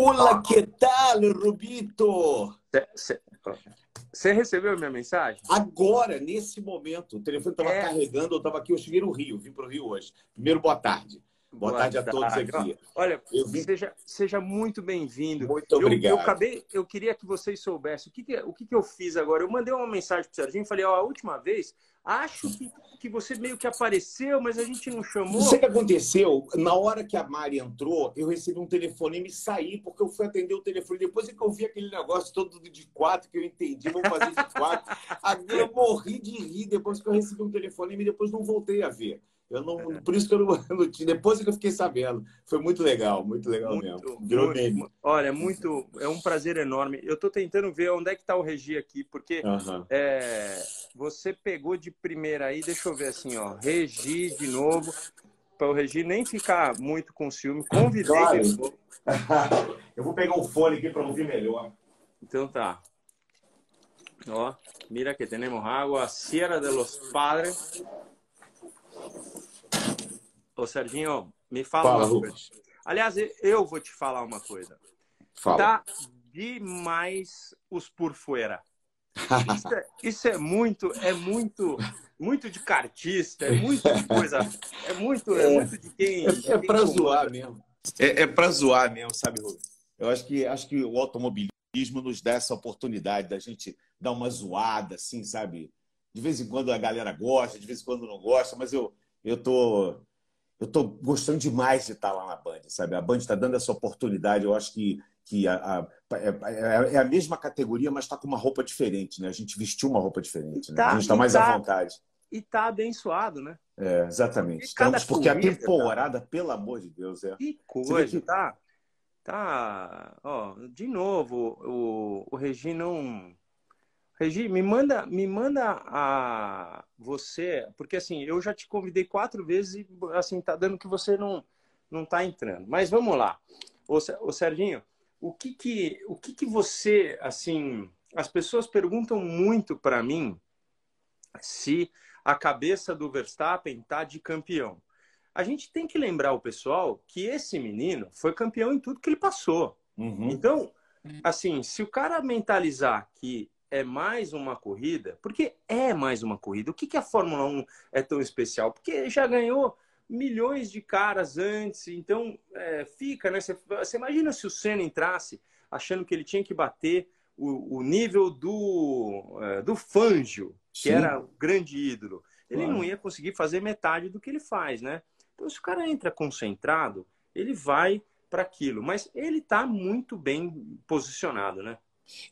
Olá, que tal, Rubito? Você recebeu a minha mensagem? Agora, nesse momento. O telefone estava é. carregando, eu estava aqui, eu cheguei no Rio, vim para o Rio hoje. Primeiro, boa tarde. Boa, boa tarde a todos aqui. Olha, vim... seja, seja muito bem-vindo. Muito obrigado. Eu, eu, acabei, eu queria que vocês soubessem o que, que o que, que eu fiz agora. Eu mandei uma mensagem para o Serginho e falei: ó, a última vez, acho que, que você meio que apareceu, mas a gente não chamou. Não sei o que aconteceu. Na hora que a Mari entrou, eu recebi um telefone e me saí, porque eu fui atender o telefone. Depois é que eu vi aquele negócio todo de quatro, que eu entendi, vamos fazer de quatro. eu morri de rir depois que eu recebi um telefone e depois não voltei a ver. Eu não, é. Por isso que eu não, não tinha. Depois que eu fiquei sabendo. Foi muito legal, muito legal muito, mesmo. Virou muito, Olha, muito. É um prazer enorme. Eu estou tentando ver onde é que está o Regi aqui, porque é, você pegou de primeira aí, deixa eu ver assim, ó. Regi de novo. Para o Regi nem ficar muito com ciúme. Convidei claro. Eu vou pegar o fone aqui para ouvir melhor. Então tá. Ó, mira que temos água, Sierra de los Padres. Ô, Serginho, me fala, fala uma coisa. Aliás, eu vou te falar uma coisa. Fala. Tá demais os por fora. Isso é, isso é muito, é muito, muito de cartista, é muito de coisa, é muito, é, é muito de quem. É, é para zoar mesmo. É, é para zoar mesmo, sabe, Rubens? Eu acho que acho que o automobilismo nos dá essa oportunidade da gente dar uma zoada, assim, sabe? De vez em quando a galera gosta, de vez em quando não gosta, mas eu eu tô eu estou gostando demais de estar lá na Band, sabe? A Band está dando essa oportunidade. Eu acho que, que a, a, é, é, a mesma categoria, mas está com uma roupa diferente, né? A gente vestiu uma roupa diferente, né? Tá, a gente está mais tá, à vontade. E está abençoado, né? É, exatamente. Estamos, porque a temporada, tá... pelo amor de Deus, é. Que coisa, que... tá? Tá. Ó, de novo, o, o Regi não Regi, me manda, me manda a você, porque assim, eu já te convidei quatro vezes e assim tá dando que você não não tá entrando. Mas vamos lá. Ô, ô Serginho, o que que o que que você assim, as pessoas perguntam muito para mim se a cabeça do Verstappen tá de campeão. A gente tem que lembrar o pessoal que esse menino foi campeão em tudo que ele passou. Uhum. Então, assim, se o cara mentalizar que é mais uma corrida, porque é mais uma corrida. O que, que a Fórmula 1 é tão especial? Porque já ganhou milhões de caras antes, então é, fica, né? Você, imagina se o Senna entrasse achando que ele tinha que bater o, o nível do, é, do Fangio, que Sim. era o grande ídolo. Ele claro. não ia conseguir fazer metade do que ele faz, né? Então, se o cara entra concentrado, ele vai para aquilo. Mas ele está muito bem posicionado, né?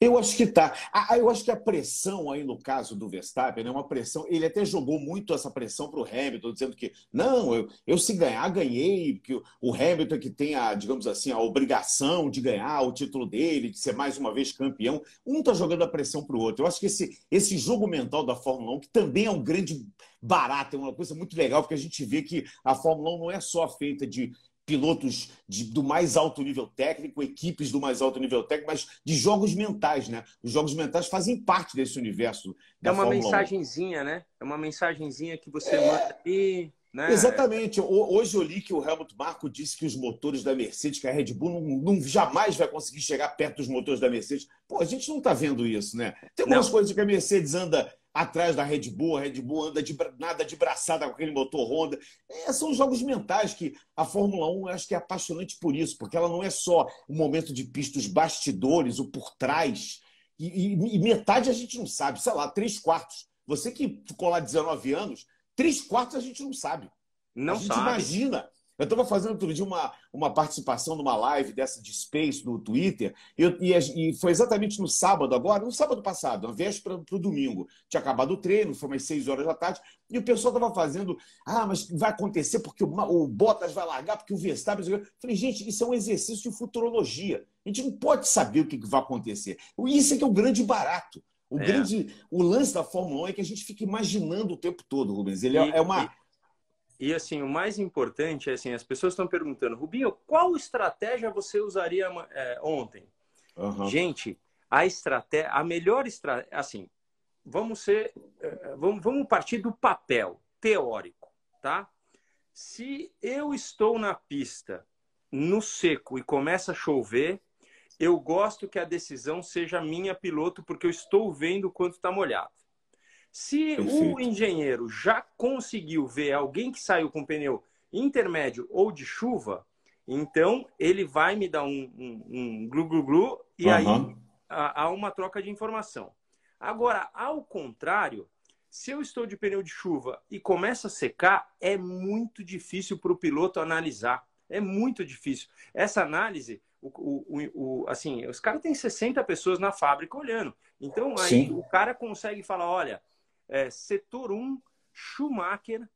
Eu acho que tá. Eu acho que a pressão aí no caso do Verstappen é uma pressão. Ele até jogou muito essa pressão para o Hamilton, dizendo que não, eu, eu se ganhar, ganhei, que o Hamilton que tem a, digamos assim, a obrigação de ganhar o título dele, de ser mais uma vez campeão. Um está jogando a pressão para o outro. Eu acho que esse, esse jogo mental da Fórmula 1, que também é um grande barato, é uma coisa muito legal, porque a gente vê que a Fórmula 1 não é só feita de pilotos de, do mais alto nível técnico, equipes do mais alto nível técnico, mas de jogos mentais, né? Os jogos mentais fazem parte desse universo. é uma Fórmula mensagenzinha, 1. né? É uma mensagenzinha que você é... manda e. Né? Exatamente. Hoje eu li que o Helmut Marko disse que os motores da Mercedes, que a Red Bull não, não jamais vai conseguir chegar perto dos motores da Mercedes. Pô, a gente não está vendo isso, né? Tem algumas não. coisas que a Mercedes anda atrás da Red Bull, a Red Bull anda de nada de braçada com aquele motor Honda. É, são jogos mentais que a Fórmula 1 eu acho que é apaixonante por isso, porque ela não é só o momento de pista, os bastidores, o por trás. E, e, e, metade a gente não sabe, sei lá, três quartos. Você que ficou lá 19 anos, três quartos a gente não sabe. Não a gente sabe. imagina eu estava fazendo outro dia uma, uma participação numa live dessa de Space no Twitter, e, e, e foi exatamente no sábado agora, no sábado passado, na véspera para o domingo. Tinha acabado o treino, foi umas 6 horas da tarde, e o pessoal estava fazendo, ah, mas vai acontecer porque o, o Bottas vai largar, porque o Verstappen... Eu falei, gente, isso é um exercício de futurologia. A gente não pode saber o que vai acontecer. Isso é que é o grande barato. O, é. grande, o lance da Fórmula 1 é que a gente fica imaginando o tempo todo, Rubens. Ele é, é uma e assim, o mais importante é assim, as pessoas estão perguntando, Rubinho, qual estratégia você usaria é, ontem? Uhum. Gente, a estratégia, a melhor estratégia, assim, vamos ser, é, vamos, vamos partir do papel teórico, tá? Se eu estou na pista no seco e começa a chover, eu gosto que a decisão seja minha piloto, porque eu estou vendo quanto está molhado. Se Perfeito. o engenheiro já conseguiu ver alguém que saiu com pneu intermédio ou de chuva, então ele vai me dar um, um, um glu glu glu e uhum. aí há uma troca de informação. Agora, ao contrário, se eu estou de pneu de chuva e começa a secar, é muito difícil para o piloto analisar. É muito difícil. Essa análise, o, o, o, assim, os caras têm 60 pessoas na fábrica olhando. Então, aí Sim. o cara consegue falar: olha, é, setor 1, Schumacher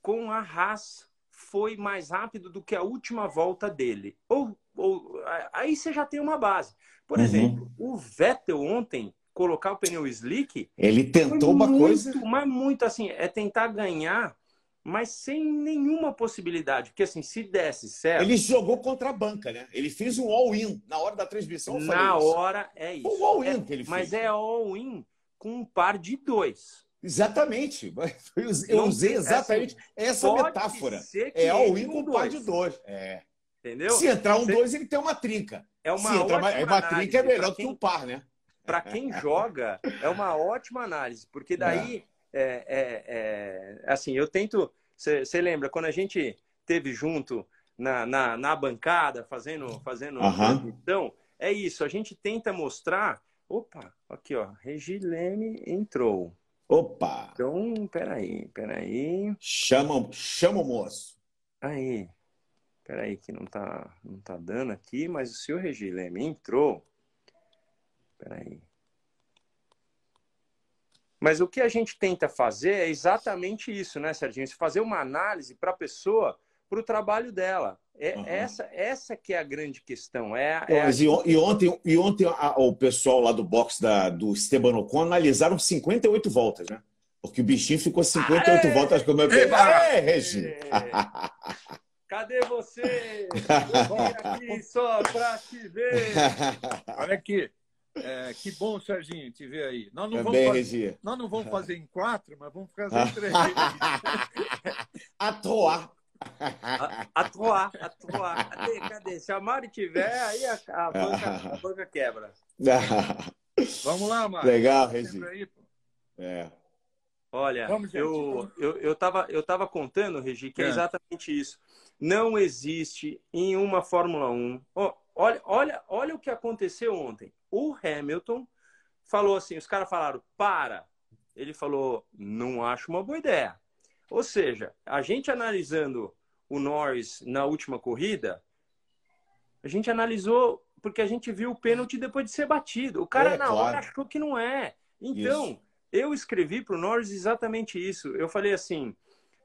com a Haas foi mais rápido do que a última volta dele. Ou, ou aí você já tem uma base. Por uhum. exemplo, o Vettel ontem colocar o pneu slick. Ele tentou uma muito, coisa. Mas muito assim, é tentar ganhar, mas sem nenhuma possibilidade. Porque assim, se desse certo. Ele jogou contra a banca, né? Ele fez um all-in. Na hora da transmissão, Na hora, é isso. O all-in é, que ele fez. Mas é all-in com um par de dois. Exatamente. Eu usei exatamente assim, essa metáfora. É all-in com um par de dois. É. Entendeu? Se entrar um dois, ele tem uma trinca. É uma Se entrar uma, uma trinca é melhor do que um par, né? para quem joga, é uma ótima análise, porque daí, é, é, é assim, eu tento. Você lembra, quando a gente teve junto na, na, na bancada, fazendo, fazendo uhum. é isso, a gente tenta mostrar. Opa, aqui, ó, Regileme entrou. Opa! Então, peraí, peraí. Chama, chama o moço. Aí, peraí, que não tá, não tá dando aqui, mas o senhor Regileme entrou. Peraí. Mas o que a gente tenta fazer é exatamente isso, né, Serginho? Fazer uma análise para a pessoa, para o trabalho dela. É, uhum. essa, essa que é a grande questão. É, é a... e, ontem, e ontem a, o pessoal lá do box da, do Esteban Ocon analisaram 58 voltas, né? Porque o bichinho ficou 58 Aê! voltas como eu Aê, Regi! Cadê você? Vim aqui só para te ver. Olha aqui. É, que bom, Serginho, te ver aí. Nós não, Também, vamos fazer, nós não vamos fazer em quatro, mas vamos fazer em três. Atoar. Atoar, atoar. Cadê, cadê? Se a Mari tiver, aí a, a, banca, a banca quebra. vamos lá, Mari. Legal, Regi. É. Olha, Vamos, eu, eu, eu, tava, eu tava contando, Regi, que é. é exatamente isso. Não existe em uma Fórmula 1. Oh, olha, olha, olha o que aconteceu ontem. O Hamilton falou assim: os caras falaram, para. Ele falou, não acho uma boa ideia. Ou seja, a gente analisando o Norris na última corrida, a gente analisou porque a gente viu o pênalti depois de ser batido. O cara, é, na claro. hora, achou que não é. Então, isso. eu escrevi para o Norris exatamente isso. Eu falei assim,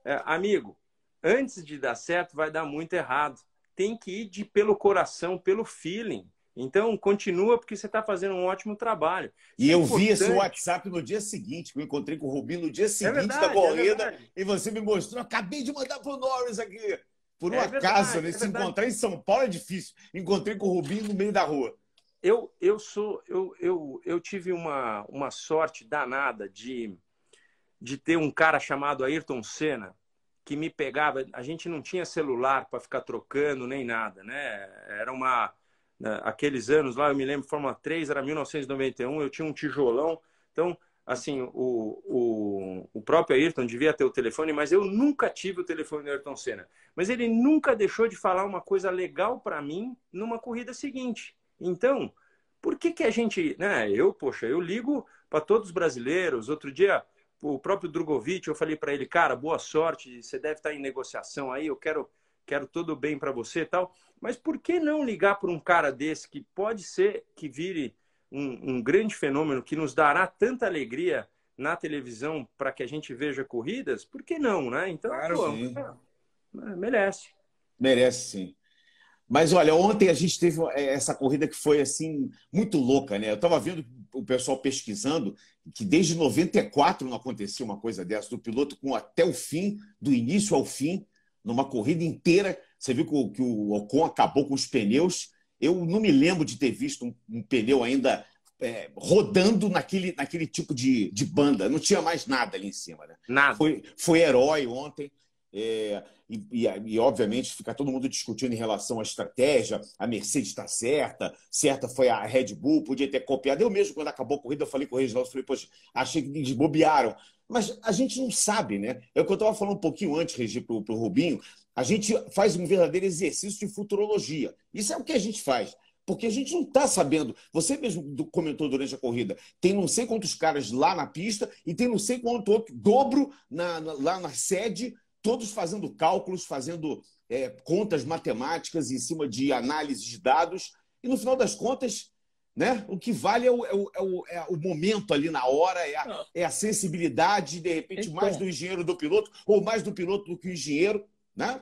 é, amigo, antes de dar certo, vai dar muito errado. Tem que ir de, pelo coração, pelo feeling. Então, continua porque você está fazendo um ótimo trabalho. E é eu importante. vi esse WhatsApp no dia seguinte, que eu encontrei com o Rubinho no dia é seguinte é verdade, da corrida, é e você me mostrou, acabei de mandar para o Norris aqui. Por um é acaso, verdade, né? Se encontrar em São Paulo é difícil. Encontrei com o Rubinho no meio da rua. Eu, eu sou, eu, eu, eu tive uma, uma sorte danada de, de ter um cara chamado Ayrton Senna que me pegava. A gente não tinha celular para ficar trocando nem nada, né? Era uma aqueles anos lá, eu me lembro, Fórmula 3 era 1991, eu tinha um tijolão. Então, assim, o, o, o próprio Ayrton devia ter o telefone, mas eu nunca tive o telefone do Ayrton Senna. Mas ele nunca deixou de falar uma coisa legal para mim numa corrida seguinte. Então, por que que a gente, né, eu, poxa, eu ligo para todos os brasileiros. Outro dia, o próprio Drogovic, eu falei para ele, cara, boa sorte, você deve estar em negociação aí, eu quero quero tudo bem para você e tal. Mas por que não ligar para um cara desse que pode ser que vire um, um grande fenômeno que nos dará tanta alegria na televisão para que a gente veja corridas? Por que não, né? Então, claro, pô, é, merece. Merece, sim. Mas olha, ontem a gente teve é, essa corrida que foi assim muito louca, né? Eu estava vendo o pessoal pesquisando que desde 94 não acontecia uma coisa dessa, do piloto com até o fim, do início ao fim, numa corrida inteira. Você viu que o, que o Ocon acabou com os pneus. Eu não me lembro de ter visto um, um pneu ainda é, rodando naquele, naquele tipo de, de banda. Não tinha mais nada ali em cima. Né? Nada. Foi, foi herói ontem. É, e, e, e, obviamente, fica todo mundo discutindo em relação à estratégia. A Mercedes está certa, certa foi a Red Bull, podia ter copiado. Eu mesmo, quando acabou a corrida, eu falei com o Reginaldo, falei, poxa, achei que eles bobearam. Mas a gente não sabe, né? É o que eu estava falando um pouquinho antes, Regi, para o Rubinho. A gente faz um verdadeiro exercício de futurologia. Isso é o que a gente faz. Porque a gente não está sabendo. Você mesmo comentou durante a corrida. Tem não sei quantos caras lá na pista e tem não sei quanto outro dobro na, na, lá na sede, todos fazendo cálculos, fazendo é, contas matemáticas em cima de análise de dados. E no final das contas, né? O que vale é o, é o, é o, é o momento ali na hora, é a, é a sensibilidade, de repente, então, mais do engenheiro do piloto, ou mais do piloto do que o engenheiro. Né?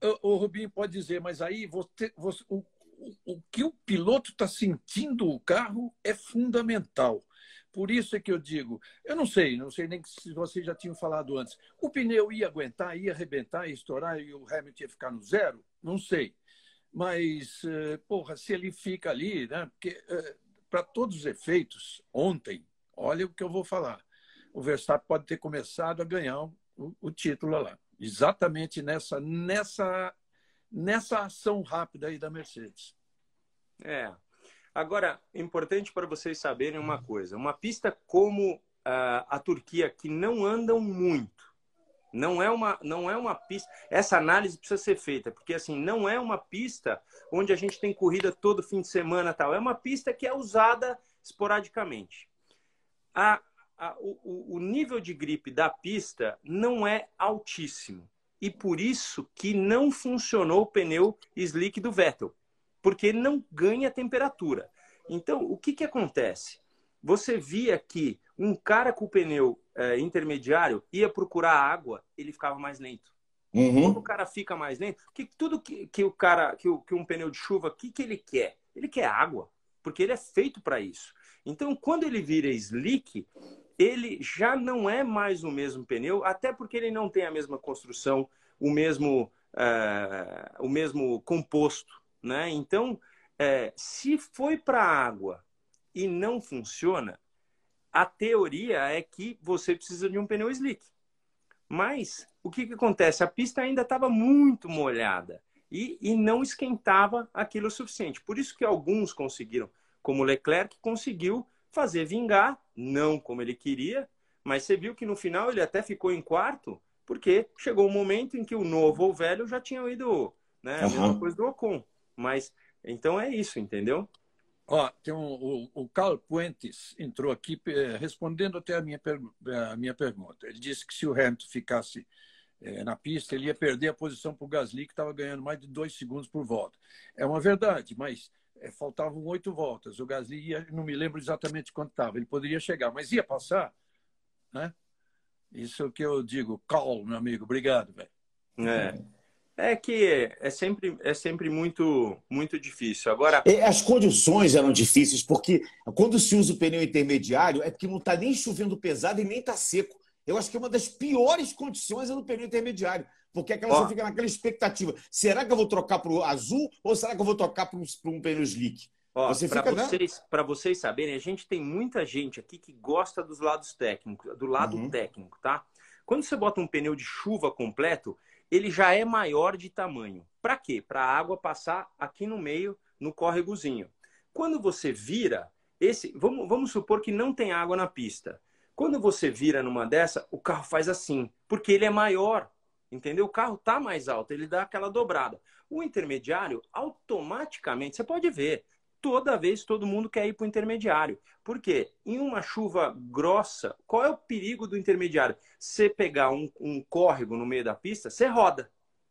O, o Rubinho pode dizer, mas aí você, você o, o, o que o piloto está sentindo o carro é fundamental. Por isso é que eu digo, eu não sei, não sei nem se vocês já tinham falado antes. O pneu ia aguentar, ia arrebentar, ia estourar e o Hamilton ia ficar no zero? Não sei. Mas, eh, porra, se ele fica ali, né? Porque, eh, para todos os efeitos, ontem, olha o que eu vou falar. O Verstappen pode ter começado a ganhar o, o título lá. Exatamente nessa, nessa, nessa ação rápida aí da Mercedes. É. Agora, importante para vocês saberem uma coisa: uma pista como uh, a Turquia, que não andam muito, não é uma, não é uma pista. Essa análise precisa ser feita, porque assim não é uma pista onde a gente tem corrida todo fim de semana tal. É uma pista que é usada esporadicamente. A, a, o, o nível de gripe da pista não é altíssimo e por isso que não funcionou o pneu slick do Vettel, porque ele não ganha temperatura. Então, o que, que acontece? Você via que um cara com o pneu é, intermediário ia procurar água, ele ficava mais lento. Uhum. Quando o cara fica mais lento, que tudo que, que o cara, que, o, que um pneu de chuva, o que, que ele quer? Ele quer água, porque ele é feito para isso. Então, quando ele vira slick, ele já não é mais o mesmo pneu, até porque ele não tem a mesma construção, o mesmo, uh, o mesmo composto. Né? Então, uh, se foi para a água e não funciona, a teoria é que você precisa de um pneu slick. Mas o que, que acontece? A pista ainda estava muito molhada e, e não esquentava aquilo o suficiente. Por isso que alguns conseguiram, como Leclerc conseguiu fazer vingar, não como ele queria, mas você viu que no final ele até ficou em quarto, porque chegou um momento em que o novo ou o velho já tinham ido, né? A mesma coisa do Ocon. Mas então é isso, entendeu? Ó, tem um, o, o Carl Puentes entrou aqui eh, respondendo até a minha, a minha pergunta. Ele disse que se o Hamilton ficasse eh, na pista, ele ia perder a posição para o Gasly, que estava ganhando mais de dois segundos por volta. É uma verdade, mas eh, faltavam oito voltas. O Gasly ia, não me lembro exatamente quanto estava. Ele poderia chegar, mas ia passar, né? Isso é o que eu digo. Carl, meu amigo. Obrigado, velho. É. É que é sempre, é sempre muito, muito difícil. Agora. As condições eram difíceis, porque quando se usa o pneu intermediário, é porque não está nem chovendo pesado e nem está seco. Eu acho que uma das piores condições é no pneu intermediário, porque aquela Ó, você fica naquela expectativa: será que eu vou trocar para o azul ou será que eu vou trocar para um, um pneu slick? Para vocês, né? vocês saberem, a gente tem muita gente aqui que gosta dos lados técnicos, do lado uhum. técnico, tá? Quando você bota um pneu de chuva completo, ele já é maior de tamanho. Para quê? Para a água passar aqui no meio, no córregozinho. Quando você vira, esse, vamos, vamos supor que não tem água na pista. Quando você vira numa dessa, o carro faz assim, porque ele é maior, entendeu? O carro está mais alto, ele dá aquela dobrada. O intermediário, automaticamente, você pode ver, toda vez todo mundo quer ir para o intermediário. Por quê? Em uma chuva grossa, qual é o perigo do intermediário? Você pegar um, um córrego no meio da pista, você roda.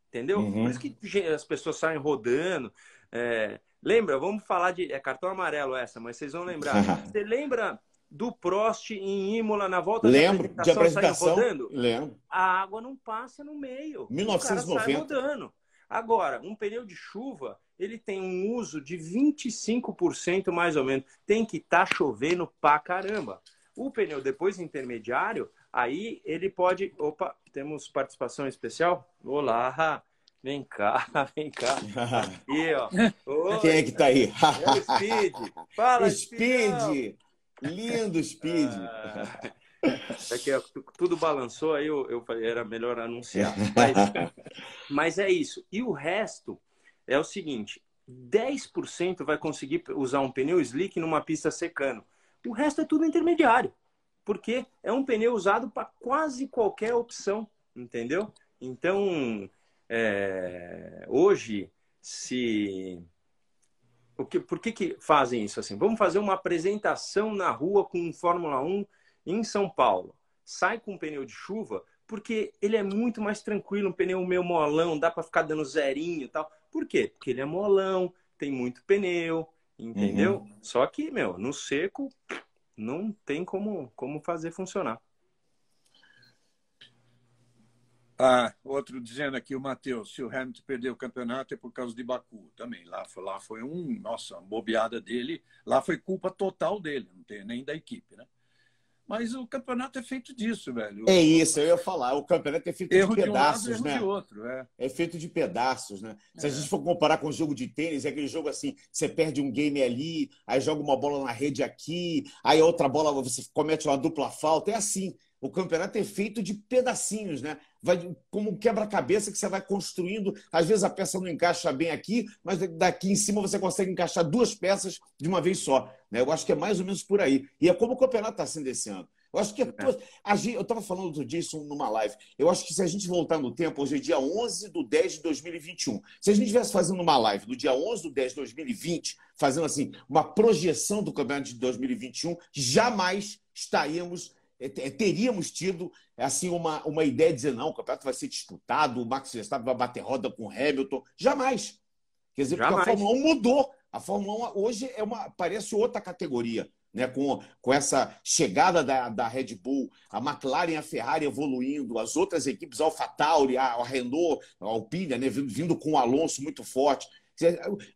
Entendeu? Uhum. Por isso que as pessoas saem rodando. É... Lembra? Vamos falar de. É cartão amarelo essa, mas vocês vão lembrar. Você lembra do Prost em Imola na volta Lembro, da apresentação, de apresentação? Lembro. A água não passa no meio. 1990. O cara sai rodando. Agora, um pneu de chuva, ele tem um uso de 25% mais ou menos. Tem que estar tá chovendo pra caramba. O pneu depois intermediário, aí ele pode. Opa, temos participação especial? Olá! Vem cá, vem cá. Aqui, ó. Oi, Quem é que tá aí? É o Speed. Fala, Speed! Lindo Speed! Ah, É que tudo balançou, aí eu, eu falei, era melhor anunciar. Mas, mas é isso. E o resto é o seguinte: 10% vai conseguir usar um pneu slick numa pista secando. O resto é tudo intermediário. Porque é um pneu usado para quase qualquer opção, entendeu? Então, é, hoje, se. O que, por que, que fazem isso assim? Vamos fazer uma apresentação na rua com um Fórmula 1 em São Paulo. Sai com um pneu de chuva, porque ele é muito mais tranquilo, um pneu meio molão, dá para ficar dando zerinho e tal. Por quê? Porque ele é molão, tem muito pneu, entendeu? Uhum. Só que, meu, no seco não tem como, como fazer funcionar. Ah, outro dizendo aqui, o Matheus, se o Hamilton perdeu o campeonato é por causa de Baku também. Lá foi, lá foi um, nossa, uma bobeada dele. Lá foi culpa total dele, não tem nem da equipe, né? Mas o campeonato é feito disso, velho. É isso, eu ia falar. O campeonato é feito erro de pedaços, de um lado, né? Erro de outro, é. é feito de pedaços, né? Se é. a gente for comparar com o jogo de tênis, é aquele jogo assim: você perde um game ali, aí joga uma bola na rede aqui, aí outra bola você comete uma dupla falta. É assim. O campeonato é feito de pedacinhos, né? Vai como um quebra-cabeça que você vai construindo. Às vezes a peça não encaixa bem aqui, mas daqui em cima você consegue encaixar duas peças de uma vez só. Né? Eu acho que é mais ou menos por aí. E é como o campeonato está sendo esse ano. Eu acho que é. eu estava falando outro dia isso numa live. Eu acho que se a gente voltar no tempo, hoje é dia 11 de 10 de 2021. Se a gente estivesse fazendo uma live no dia 11 de 10 de 2020, fazendo assim uma projeção do campeonato de 2021, jamais estaríamos é, é, teríamos tido assim uma, uma ideia de dizer não, o campeonato vai ser disputado, o Max Verstappen vai bater roda com o Hamilton. Jamais. Quer dizer, Jamais. porque a Fórmula 1 mudou. A Fórmula 1 hoje é uma, parece outra categoria. Né, com, com essa chegada da, da Red Bull, a McLaren a Ferrari evoluindo, as outras equipes, a AlphaTauri, a, a Renault, a Alpine, né, vindo, vindo com o Alonso muito forte.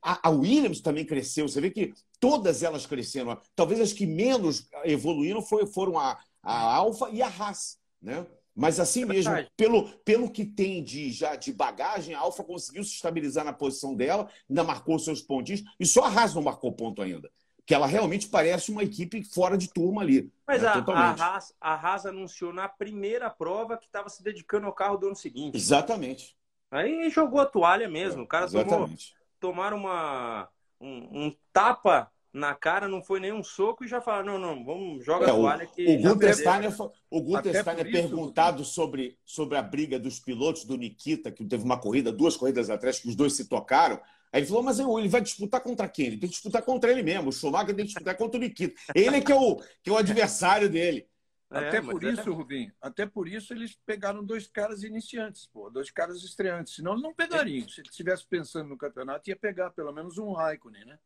A, Williams também cresceu. Você vê que todas elas cresceram. Talvez as que menos evoluíram foram a, a Alfa e a Haas, né? Mas assim é mesmo, pelo, pelo que tem de já de bagagem, a Alfa conseguiu se estabilizar na posição dela, ainda marcou seus pontinhos, e só a Haas não marcou ponto ainda. Que ela realmente parece uma equipe fora de turma ali. Mas né? a, a, Haas, a Haas anunciou na primeira prova que estava se dedicando ao carro do ano seguinte. Exatamente. Aí jogou a toalha mesmo. O cara tomou, tomaram uma, um, um tapa na cara, não foi nenhum soco e já falaram, não, não, vamos, joga é, a toalha que... O Gunter Steiner, o Gunter Steiner perguntado sobre, sobre a briga dos pilotos do Nikita, que teve uma corrida, duas corridas atrás, que os dois se tocaram, Aí ele falou, mas ele vai disputar contra quem? Ele tem que disputar contra ele mesmo. O Schumacher tem que disputar contra o Nikita. Ele é que é o, que é o adversário dele. Até é, por isso, é... Rubinho, até por isso eles pegaram dois caras iniciantes, pô, dois caras estreantes. Senão eles não pegariam. Se ele estivesse pensando no campeonato, ia pegar pelo menos um Raikkonen, né?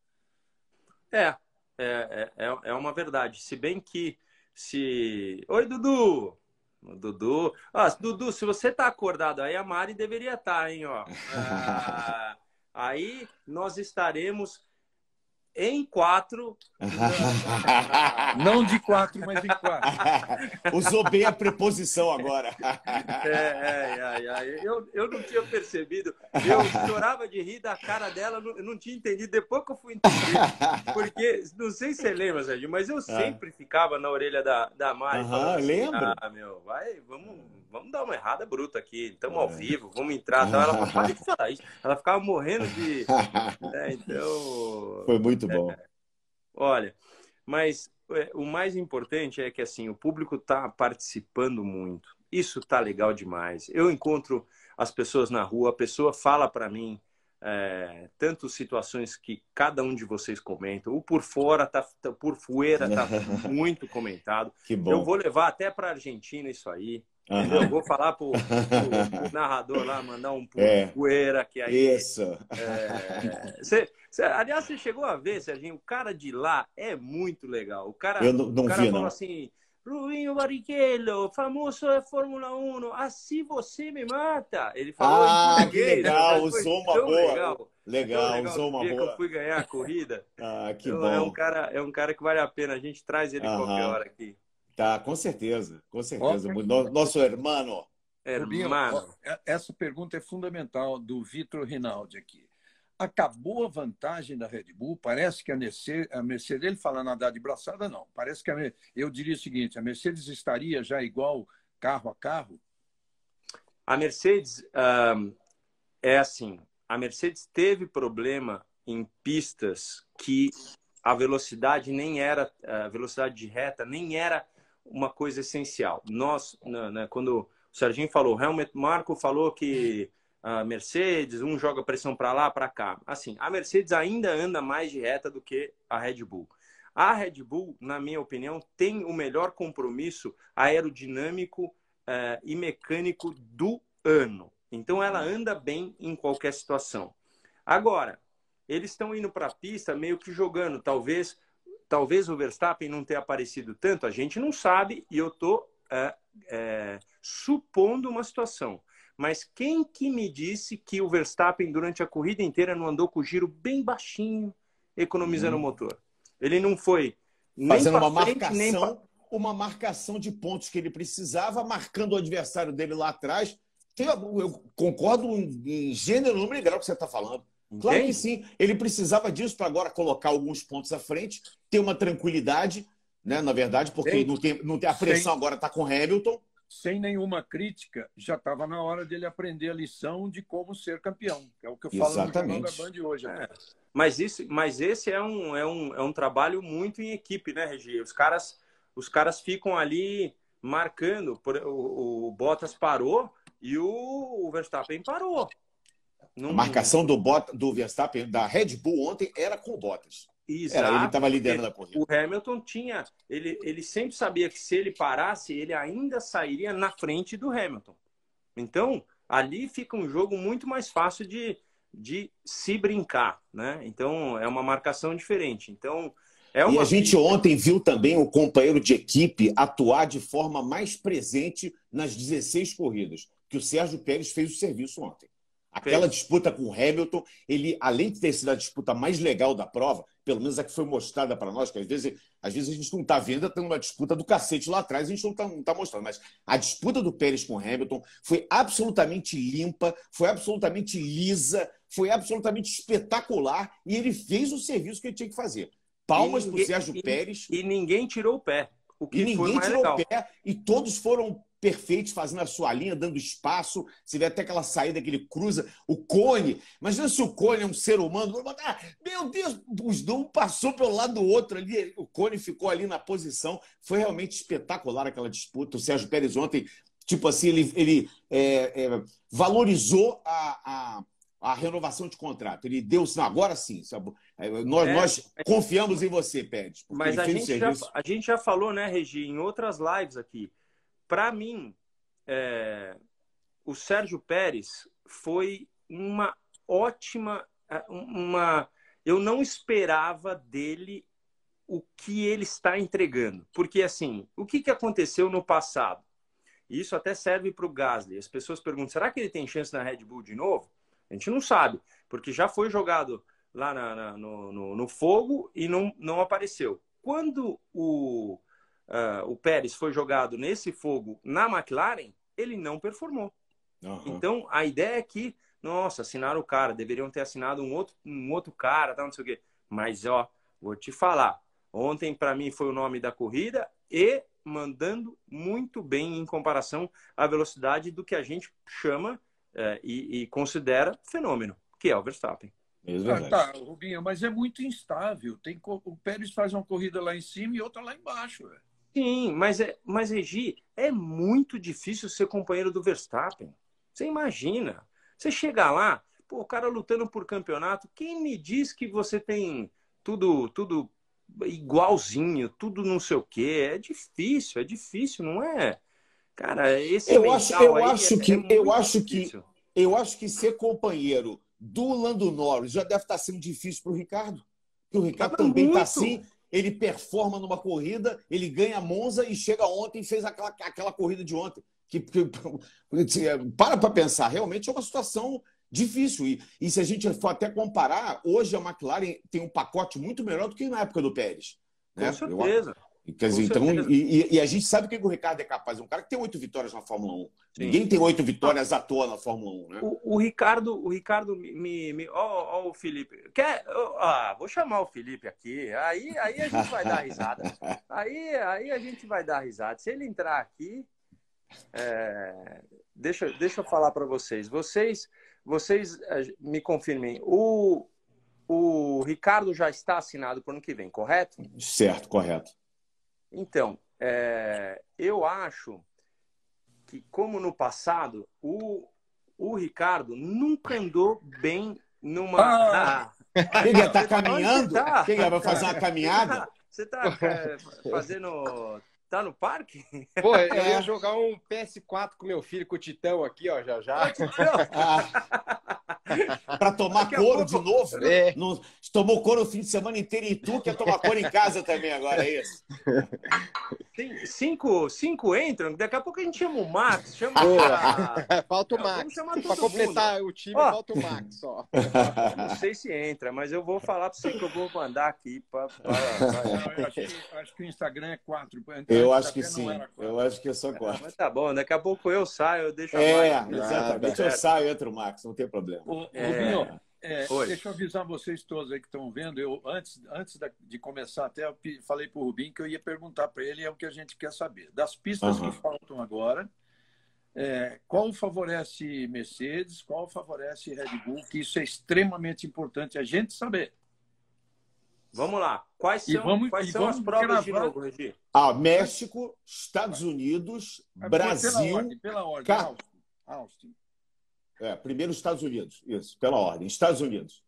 É, é, é, é uma verdade. Se bem que se. Oi, Dudu! Dudu. Ah, Dudu, se você tá acordado aí, a Mari deveria estar, tá, hein, ó. Ah, aí nós estaremos em quatro. Não de quatro, mas em quatro. Usou bem a preposição agora. É, é, é, é, Eu, eu não tinha percebido. Eu chorava de rir da cara dela, eu não tinha entendido. Depois que eu fui entender. Porque, não sei se você lembra, Sérgio, mas eu sempre ficava na orelha da, da Mari. Aham, assim, lembro. Ah, meu, vai, vamos, vamos dar uma errada bruta aqui. Estamos ao vivo, vamos entrar. Então, ela falava, de falar isso. Ela ficava morrendo de. É, então. Foi muito bom. É, olha, mas é, o mais importante é que assim o público está participando muito. Isso tá legal demais. Eu encontro as pessoas na rua, a pessoa fala para mim é, tanto situações que cada um de vocês comenta. O por fora tá, tá por fuera tá muito comentado. Eu vou levar até para Argentina isso aí. Uhum. Eu vou falar pro, pro, pro, narrador lá, mandar um é. poeira que aí. Isso. É, cê, cê, aliás, você chegou a ver, Serginho, o cara de lá é muito legal. O cara, Eu não, não o cara vi, falou não. assim. Rubinho Barrichello, famoso de Fórmula 1, assim você me mata. Ele falou ah, que legal, usou uma boa. Legal, legal, legal usou uma boa. que eu fui ganhar a corrida. ah, que então, bom. É um, cara, é um cara que vale a pena, a gente traz ele uh qualquer hora aqui. Tá, com certeza, com certeza. Nosso hermano. Hermano. Essa pergunta é fundamental do Vitor Rinaldi aqui. acabou a vantagem da Red Bull. Parece que a Mercedes, a Mercedes ele fala nadar de braçada, não. Parece que a, eu diria o seguinte: a Mercedes estaria já igual carro a carro. A Mercedes um, é assim: a Mercedes teve problema em pistas que a velocidade nem era a velocidade de reta nem era uma coisa essencial. Nós, né, quando o Serginho falou, Helmut Marko falou que a Mercedes, um joga pressão para lá, para cá. Assim, a Mercedes ainda anda mais de reta do que a Red Bull. A Red Bull, na minha opinião, tem o melhor compromisso aerodinâmico eh, e mecânico do ano. Então, ela anda bem em qualquer situação. Agora, eles estão indo para a pista meio que jogando. Talvez, talvez o Verstappen não tenha aparecido tanto, a gente não sabe, e eu estou é, é, supondo uma situação. Mas quem que me disse que o Verstappen, durante a corrida inteira, não andou com o giro bem baixinho, economizando hum. o motor? Ele não foi nem fazendo uma frente, marcação, nem pra... uma marcação de pontos que ele precisava, marcando o adversário dele lá atrás. Eu concordo em gênero, número e grau que você está falando. Claro Entende? que sim. Ele precisava disso para agora colocar alguns pontos à frente, ter uma tranquilidade, né? Na verdade, porque não tem, não tem a pressão Sem... agora está com Hamilton sem nenhuma crítica, já estava na hora dele aprender a lição de como ser campeão, que é o que eu falo Exatamente. no Jornal da Band hoje. É. Mas, isso, mas esse é um, é, um, é um trabalho muito em equipe, né, Regi? Os caras, os caras ficam ali marcando. O, o Bottas parou e o, o Verstappen parou. Não... A marcação do, Bot, do Verstappen, da Red Bull ontem, era com o Bottas. Exato. Era, ele estava liderando a corrida. O Hamilton tinha. Ele, ele sempre sabia que se ele parasse, ele ainda sairia na frente do Hamilton. Então, ali fica um jogo muito mais fácil de, de se brincar, né? Então, é uma marcação diferente. Então, é uma... E a gente ontem viu também o companheiro de equipe atuar de forma mais presente nas 16 corridas, que o Sérgio Pérez fez o serviço ontem. Aquela disputa com o Hamilton, ele, além de ter sido a disputa mais legal da prova, pelo menos a que foi mostrada para nós, que às vezes, às vezes a gente não está vendo, tem uma disputa do cacete lá atrás, a gente não está tá mostrando. Mas a disputa do Pérez com o Hamilton foi absolutamente limpa, foi absolutamente lisa, foi absolutamente espetacular e ele fez o serviço que ele tinha que fazer. Palmas para o Sérgio e, Pérez. E ninguém tirou o pé. O que e ninguém tirou legal. o pé e todos foram perfeitos, fazendo a sua linha, dando espaço. Você vê até aquela saída que ele cruza, o cone. Imagina se o cone é um ser humano. Ah, meu Deus, os dois um passou pelo lado do outro ali, o cone ficou ali na posição. Foi realmente espetacular aquela disputa. O Sérgio Pérez ontem, tipo assim, ele, ele é, é, valorizou a, a a renovação de contrato. Ele deu agora sim. Sabe? Nós, é, nós confiamos em você, Pérez. Mas a gente, já, a gente já falou, né, Regi, em outras lives aqui. Para mim, é, o Sérgio Pérez foi uma ótima. É, uma, eu não esperava dele o que ele está entregando. Porque, assim, o que, que aconteceu no passado? Isso até serve para o Gasly. As pessoas perguntam: será que ele tem chance na Red Bull de novo? A gente não sabe, porque já foi jogado lá na, na, no, no, no, fogo e não, não apareceu. Quando o, uh, o Pérez foi jogado nesse fogo na McLaren, ele não performou. Uhum. Então, a ideia é que, nossa, assinaram o cara, deveriam ter assinado um outro, um outro cara, tal, não sei o quê. Mas, ó, vou te falar, ontem para mim foi o nome da corrida e mandando muito bem em comparação à velocidade do que a gente chama uh, e, e considera fenômeno, que é o Verstappen. Ah, tá, Rubinho, mas é muito instável. Tem, o Pérez faz uma corrida lá em cima e outra lá embaixo. Véio. Sim, mas, é, mas Regi, é muito difícil ser companheiro do Verstappen. Você imagina. Você chega lá, pô, o cara lutando por campeonato, quem me diz que você tem tudo, tudo igualzinho, tudo não sei o quê? É difícil, é difícil, não é? Cara, esse eu acho, eu acho é, que é eu acho difícil. que eu acho que ser companheiro do Lando Norris já deve estar sendo difícil para o Ricardo. Porque o Ricardo também está assim ele performa numa corrida, ele ganha a Monza e chega ontem e fez aquela, aquela corrida de ontem. Que, que para para pensar, realmente é uma situação difícil. E, e se a gente for até comparar, hoje a McLaren tem um pacote muito melhor do que na época do Pérez. Né? Com certeza. Quer dizer, então, e, e, a gente sabe o que o Ricardo é capaz. Um cara que tem oito vitórias na Fórmula 1. Sim. Ninguém tem oito vitórias à toa na Fórmula 1, né? O, o Ricardo, o Ricardo me. me ó, ó, o Felipe. Quer, ah, vou chamar o Felipe aqui. Aí, aí a gente vai dar risada. Aí, aí a gente vai dar risada. Se ele entrar aqui. É, deixa, deixa eu falar para vocês. Vocês, vocês eh, me confirmem. O, o Ricardo já está assinado para o ano que vem, correto? Certo, correto. Então, é, eu acho que, como no passado, o, o Ricardo nunca andou bem numa. Ah, ah, ele está caminhando? Tá? Quem vai fazer uma caminhada? Você está é, fazendo. Tá no parque? Pô, eu ia jogar um PS4 com meu filho, com o Titão aqui, ó, já já. Ah. para tomar couro pouco... de novo. É. No, tomou couro o fim de semana inteiro e tu quer tomar couro em casa também agora, é isso? Tem cinco, cinco entram, daqui a pouco a gente chama o Max. Chama a... Falta o Max. Para completar mundo. o time, ó, falta o Max só. Não sei se entra, mas eu vou falar para você que eu vou mandar aqui. Pra, pra, pra... eu acho, que, acho, que, o Instagram é quatro. Então, eu acho que sim. Eu acho que é só quatro. Mas tá bom, daqui a pouco eu saio, eu deixo é, a É, exatamente. Eu saio, entra o Max, não tem problema. O, é... Rubinho, é, deixa eu avisar vocês todos aí que estão vendo. Eu, antes, antes de começar, até eu falei para o Rubinho que eu ia perguntar para ele, é o que a gente quer saber. Das pistas uhum. que faltam agora, é, qual favorece Mercedes, qual favorece Red Bull, que isso é extremamente importante a gente saber. Vamos lá. Quais são, vamos, quais são as provas gravar... de novo, Regi? Ah, México, Estados Unidos, é, Brasil. Pela ordem, pela ordem. Car... Austin. Austin. É, primeiro Estados Unidos, isso, pela ordem. Estados Unidos.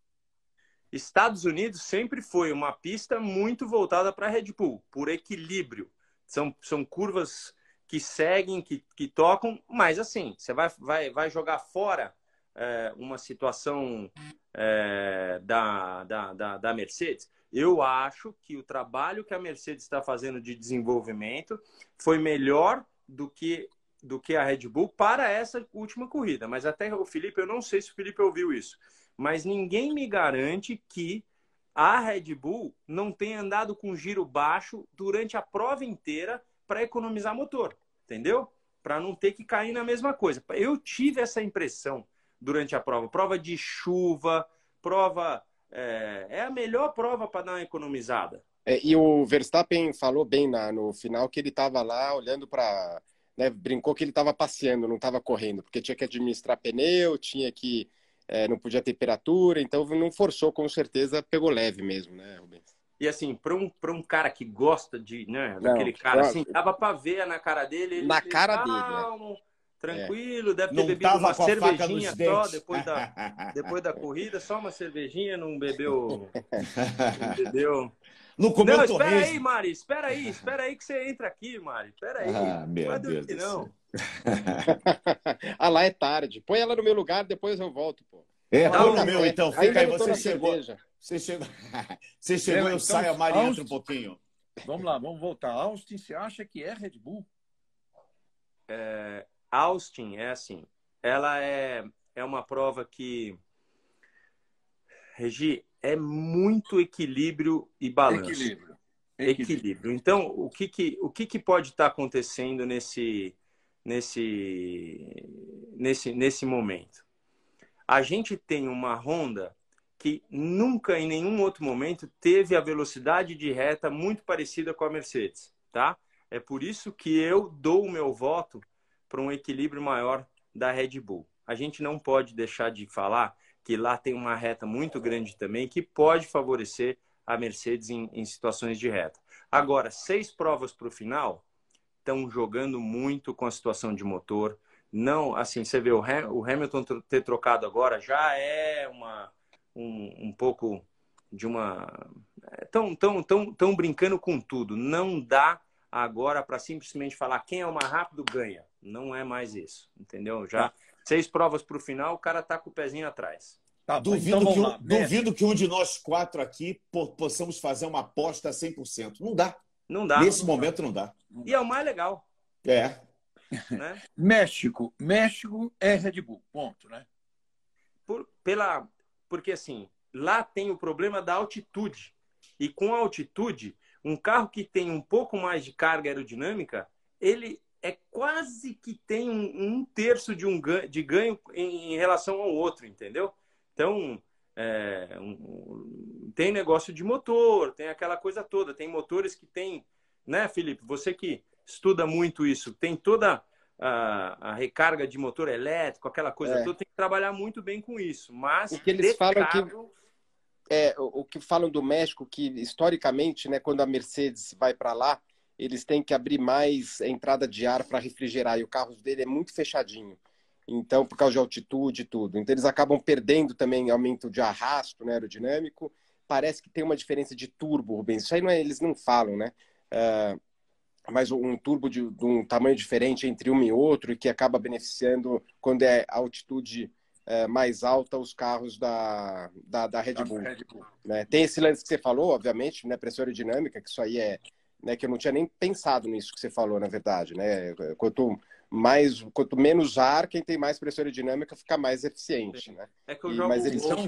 Estados Unidos sempre foi uma pista muito voltada para a Red Bull, por equilíbrio. São, são curvas que seguem, que, que tocam, mas assim, você vai, vai, vai jogar fora é, uma situação é, da, da, da, da Mercedes. Eu acho que o trabalho que a Mercedes está fazendo de desenvolvimento foi melhor do que do que a Red Bull para essa última corrida. Mas até o Felipe, eu não sei se o Felipe ouviu isso, mas ninguém me garante que a Red Bull não tenha andado com giro baixo durante a prova inteira para economizar motor, entendeu? Para não ter que cair na mesma coisa. Eu tive essa impressão durante a prova. Prova de chuva, prova. É, é a melhor prova para dar uma economizada. É, e o Verstappen falou bem na, no final que ele estava lá olhando para né, brincou que ele estava passeando, não estava correndo, porque tinha que administrar pneu, tinha que é, não podia temperatura, então não forçou, com certeza pegou leve mesmo, né, Rubens? E assim, para um, um cara que gosta de, né, daquele não, cara, assim, dava para ver na cara dele. na cara dele. Calmo, tranquilo, é. deve ter não bebido uma cervejinha só depois da, depois da corrida, só uma cervejinha, não bebeu. Não bebeu. Não comeu Não, espera aí, Mari. Espera aí. Espera aí que você entra aqui, Mari. Espera aí. Ah, meu não Deus não. ah, lá é tarde. Põe ela no meu lugar, depois eu volto, pô. É, põe no meu, então. Fica aí, você chegou. Você chegou, você chegou, eu então, saio, a Mari entra um pouquinho. Vamos lá, vamos voltar. Austin, você acha que é Red Bull? É, Austin é assim. Ela é, é uma prova que. Regi, é muito equilíbrio e balanço. Equilíbrio. Equilíbrio. equilíbrio. Então, o que, que, o que, que pode estar acontecendo nesse, nesse, nesse, nesse momento? A gente tem uma Honda que nunca em nenhum outro momento teve a velocidade de reta muito parecida com a Mercedes, tá? É por isso que eu dou o meu voto para um equilíbrio maior da Red Bull. A gente não pode deixar de falar que lá tem uma reta muito grande também, que pode favorecer a Mercedes em, em situações de reta. Agora, seis provas para o final estão jogando muito com a situação de motor. Não, assim, você vê o, Hamilton ter trocado agora já é uma um, um pouco de uma tão, tão, tão, tão brincando com tudo. Não dá agora para simplesmente falar quem é o mais rápido ganha. Não é mais isso, entendeu? Já Seis provas para o final, o cara tá com o pezinho atrás. Tá, duvido, então que um, duvido que um de nós quatro aqui possamos fazer uma aposta 100%. Não dá. Não dá. Nesse não momento dá. não dá. E é o mais legal. É. Né? México. México é Red Bull. Ponto, né? Por, pela, porque assim, lá tem o problema da altitude. E com a altitude, um carro que tem um pouco mais de carga aerodinâmica, ele é quase que tem um, um terço de, um ganho, de ganho em, em, relação ao outro, entendeu? Então, é, um, tem negócio de motor, tem aquela coisa toda. Tem motores que tem, né, Felipe? Você que estuda muito isso, tem toda a, a recarga de motor elétrico, aquela coisa é. toda, tem que trabalhar muito bem com isso. Mas o que eles falam que é o, o que falam do México que historicamente, né, quando a Mercedes vai para lá, eles têm que abrir mais entrada de ar para refrigerar e o carro dele é muito fechadinho. Então, por causa de altitude e tudo. Então, eles acabam perdendo também aumento de arrasto né, aerodinâmico. Parece que tem uma diferença de turbo, Rubens. Isso aí não é, eles não falam, né? Uh, mas um turbo de, de, um tamanho diferente entre um e outro e que acaba beneficiando quando é altitude uh, mais alta os carros da, da, da Red Bull. Né? Tem esse lance que você falou, obviamente, né? pressão aerodinâmica, que isso aí é, né, que eu não tinha nem pensado nisso que você falou, na verdade, né? Quanto mais, quanto menos ar, quem tem mais pressão aerodinâmica fica mais eficiente, né? É que eu jogo mas eles são...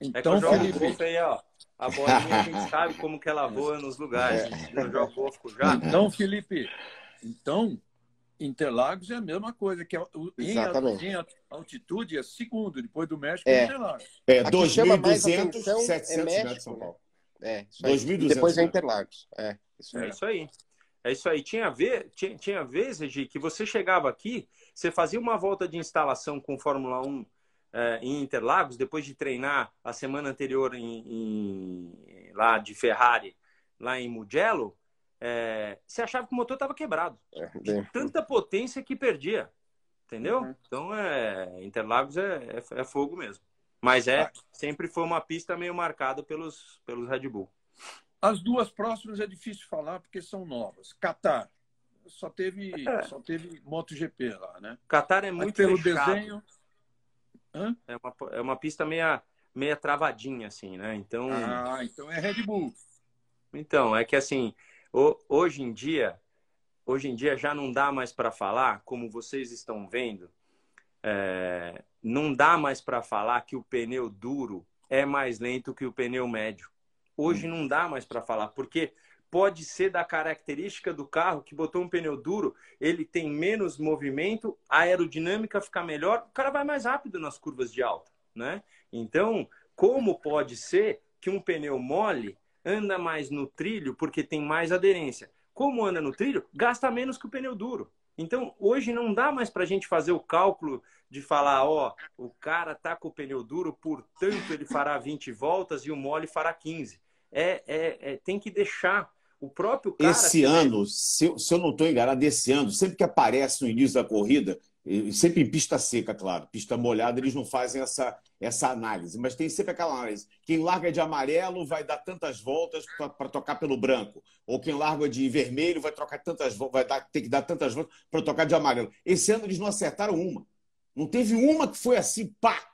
Então, é que eu jogo Felipe... aí, ó. A bolinha a gente sabe como que ela voa nos lugares. É. Eu jogo já. Então, Felipe, então Interlagos é a mesma coisa, que é Exatamente. em altitude é segundo, depois do México é, é Interlagos. É, 2.200, 700 é México, metros São Paulo. É, isso aí. 2.200 depois é Interlagos. É. Isso é isso aí. É isso aí. Tinha, ver, tinha, tinha vezes, Regi, que você chegava aqui, você fazia uma volta de instalação com Fórmula 1 é, em Interlagos, depois de treinar a semana anterior em, em lá de Ferrari, lá em Mugello, é, você achava que o motor estava quebrado. É, de tanta potência que perdia. Entendeu? Uhum. Então, é, Interlagos é, é, é, fogo mesmo. Mas é, sempre foi uma pista meio marcada pelos, pelos Red Bull. As duas próximas é difícil falar porque são novas. Qatar só teve é. só teve MotoGP lá, né? Qatar é muito pelo fechado. desenho. Hã? É uma, é uma pista meia meia travadinha assim, né? Então Ah, então é Red Bull. Então, é que assim, hoje em dia, hoje em dia já não dá mais para falar, como vocês estão vendo, é, não dá mais para falar que o pneu duro é mais lento que o pneu médio. Hoje não dá mais para falar, porque pode ser da característica do carro que botou um pneu duro, ele tem menos movimento, a aerodinâmica fica melhor, o cara vai mais rápido nas curvas de alta, né? Então, como pode ser que um pneu mole anda mais no trilho porque tem mais aderência? Como anda no trilho, gasta menos que o pneu duro. Então, hoje não dá mais para a gente fazer o cálculo de falar, ó, o cara tá com o pneu duro, portanto ele fará 20 voltas e o mole fará 15 é, é, é tem que deixar o próprio cara. Esse ano, se, se eu não estou enganado, esse ano, sempre que aparece no início da corrida, sempre em pista seca, claro, pista molhada, eles não fazem essa, essa análise, mas tem sempre aquela análise. Quem larga de amarelo vai dar tantas voltas para tocar pelo branco, ou quem larga de vermelho vai trocar tantas vai dar, ter que dar tantas voltas para tocar de amarelo. Esse ano eles não acertaram uma. Não teve uma que foi assim, pá,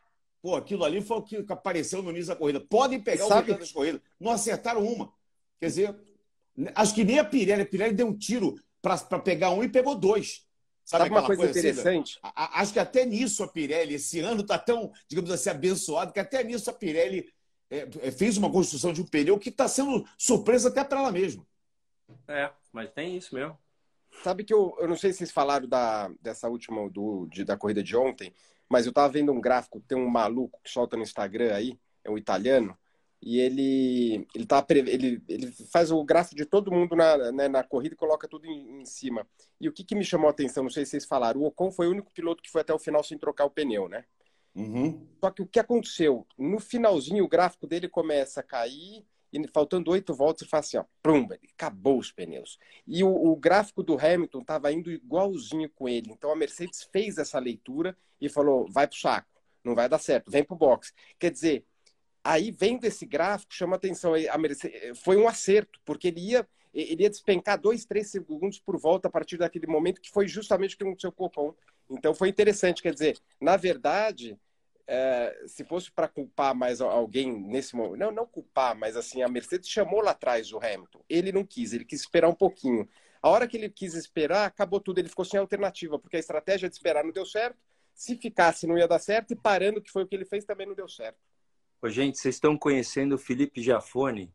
Pô, aquilo ali foi o que apareceu no início da corrida. Podem pegar Sabe... o resultado das corridas. Não acertaram uma. Quer dizer, acho que nem a Pirelli. A Pirelli deu um tiro para pegar um e pegou dois. Sabe, Sabe uma coisa, coisa interessante? Assim? Acho que até nisso a Pirelli, esse ano está tão, digamos assim, abençoado, que até nisso a Pirelli é, é fez uma construção de um pneu que está sendo surpresa até para ela mesma. É, mas tem isso mesmo. Sabe que eu, eu não sei se vocês falaram da, dessa última do, de, da corrida de ontem, mas eu tava vendo um gráfico, tem um maluco que solta no Instagram aí, é um italiano, e ele ele, tá, ele, ele faz o gráfico de todo mundo na, né, na corrida e coloca tudo em, em, cima. E o que, que me chamou a atenção, não sei se vocês falaram, o Ocon foi o único piloto que foi até o final sem trocar o pneu, né? Uhum. Só que o que aconteceu? No finalzinho, o gráfico dele começa a cair, e faltando oito voltas, ele fala assim, ó, plumba, acabou os pneus. E o, o gráfico do Hamilton estava indo igualzinho com ele. Então a Mercedes fez essa leitura e falou, vai pro saco, não vai dar certo, vem pro box. Quer dizer, aí vendo esse gráfico, chama atenção, Mercedes, foi um acerto, porque ele ia, ele ia despencar dois, três segundos por volta a partir daquele momento, que foi justamente o que aconteceu com o Ocon. Então foi interessante, quer dizer, na verdade, é, se fosse para culpar mais alguém nesse momento, não, não culpar, mas assim, a Mercedes chamou lá atrás o Hamilton. Ele não quis, ele quis esperar um pouquinho. A hora que ele quis esperar, acabou tudo, ele ficou sem alternativa, porque a estratégia de esperar não deu certo. Se ficasse, não ia dar certo, e parando, que foi o que ele fez, também não deu certo. Ô, gente, vocês estão conhecendo o Felipe Jafone,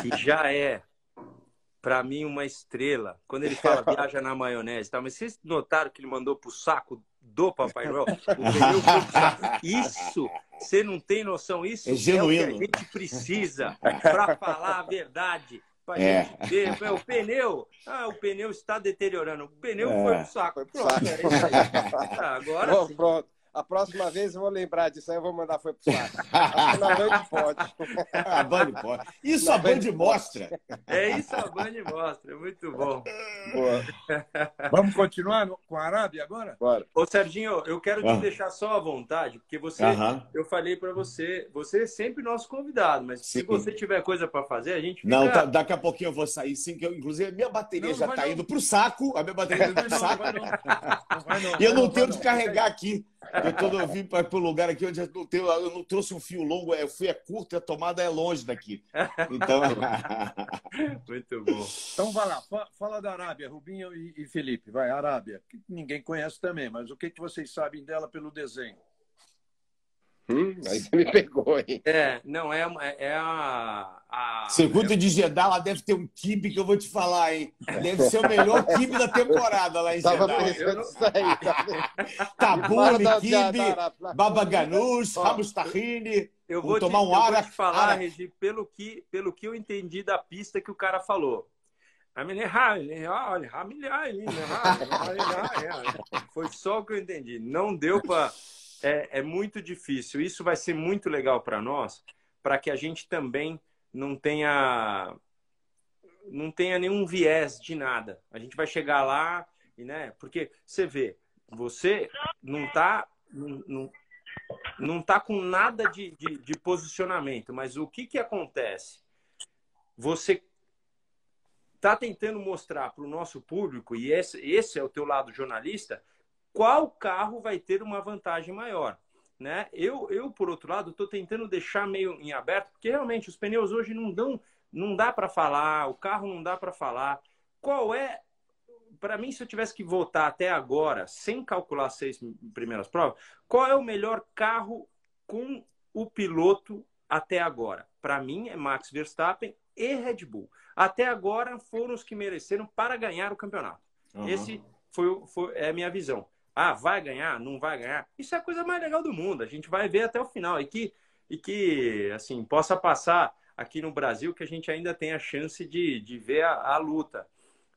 que já é para mim, uma estrela. Quando ele fala viaja na maionese, tá? mas vocês notaram que ele mandou pro saco do Papai Noel? Isso, você não tem noção. Isso é, genuíno. é o que a gente precisa para falar a verdade. Pra é. gente ver. É, o pneu, ah, o pneu está deteriorando. O pneu é. foi pro saco. Pronto, é isso aí. Ah, agora. Bom, pronto. A próxima vez eu vou lembrar disso aí, eu vou mandar foi pro saco. na Band pode. A Band pode. Isso na a Band, Band mostra. É isso a Band mostra, muito bom. Boa. Vamos continuar com a Arábia agora? Bora. Ô, Serginho, eu quero te ah. deixar só à vontade, porque você, uh -huh. eu falei para você, você é sempre nosso convidado, mas sim. se você tiver coisa para fazer, a gente fica... Não, tá, daqui a pouquinho eu vou sair sim, que eu, inclusive a minha bateria não, já está indo pro saco, a minha bateria está indo pro saco. Não, não, não, e eu não, tenho de carregar aqui. Eu, quando eu vim para o lugar aqui onde eu não, tenho, eu não trouxe um fio longo, o fio é curto e a tomada é longe daqui. Então... Muito bom. Então vai lá, fala da Arábia, Rubinho e, e Felipe. Vai, Arábia, que ninguém conhece também, mas o que, que vocês sabem dela pelo desenho? Hum, aí você me pegou, hein? É, não, é, é a. a... Segundo de Jeddah, lá deve ter um kibe que eu vou te falar, hein? Deve ser o melhor kibe da temporada lá em Jeddah. Tava pensando isso aí, tá Tabule, kibe, Baba Ganoush, Ramos Tahini. Eu vou, tomar te, um ar, vou te falar, Regi, pelo que, pelo que eu entendi da pista que o cara falou. Foi só o que eu entendi. Não deu para é, é muito difícil. Isso vai ser muito legal para nós, para que a gente também não tenha não tenha nenhum viés de nada. A gente vai chegar lá e, né? Porque você vê, você não está não, não, tá com nada de, de, de, posicionamento, mas o que que acontece? Você está tentando mostrar para o nosso público e esse, esse é o teu lado jornalista qual carro vai ter uma vantagem maior. Né? Eu, eu, por outro lado, estou tentando deixar meio em aberto, porque realmente os pneus hoje não dão, não dá para falar, o carro não dá para falar. Qual é, para mim, se eu tivesse que votar até agora, sem calcular seis primeiras provas, qual é o melhor carro com o piloto até agora? Para mim, é Max Verstappen e Red Bull. Até agora foram os que mereceram para ganhar o campeonato. Uhum. Esse foi, foi é a minha visão. Ah, vai ganhar? Não vai ganhar? Isso é a coisa mais legal do mundo. A gente vai ver até o final. E que, e que assim, possa passar aqui no Brasil, que a gente ainda tem a chance de, de ver a, a luta.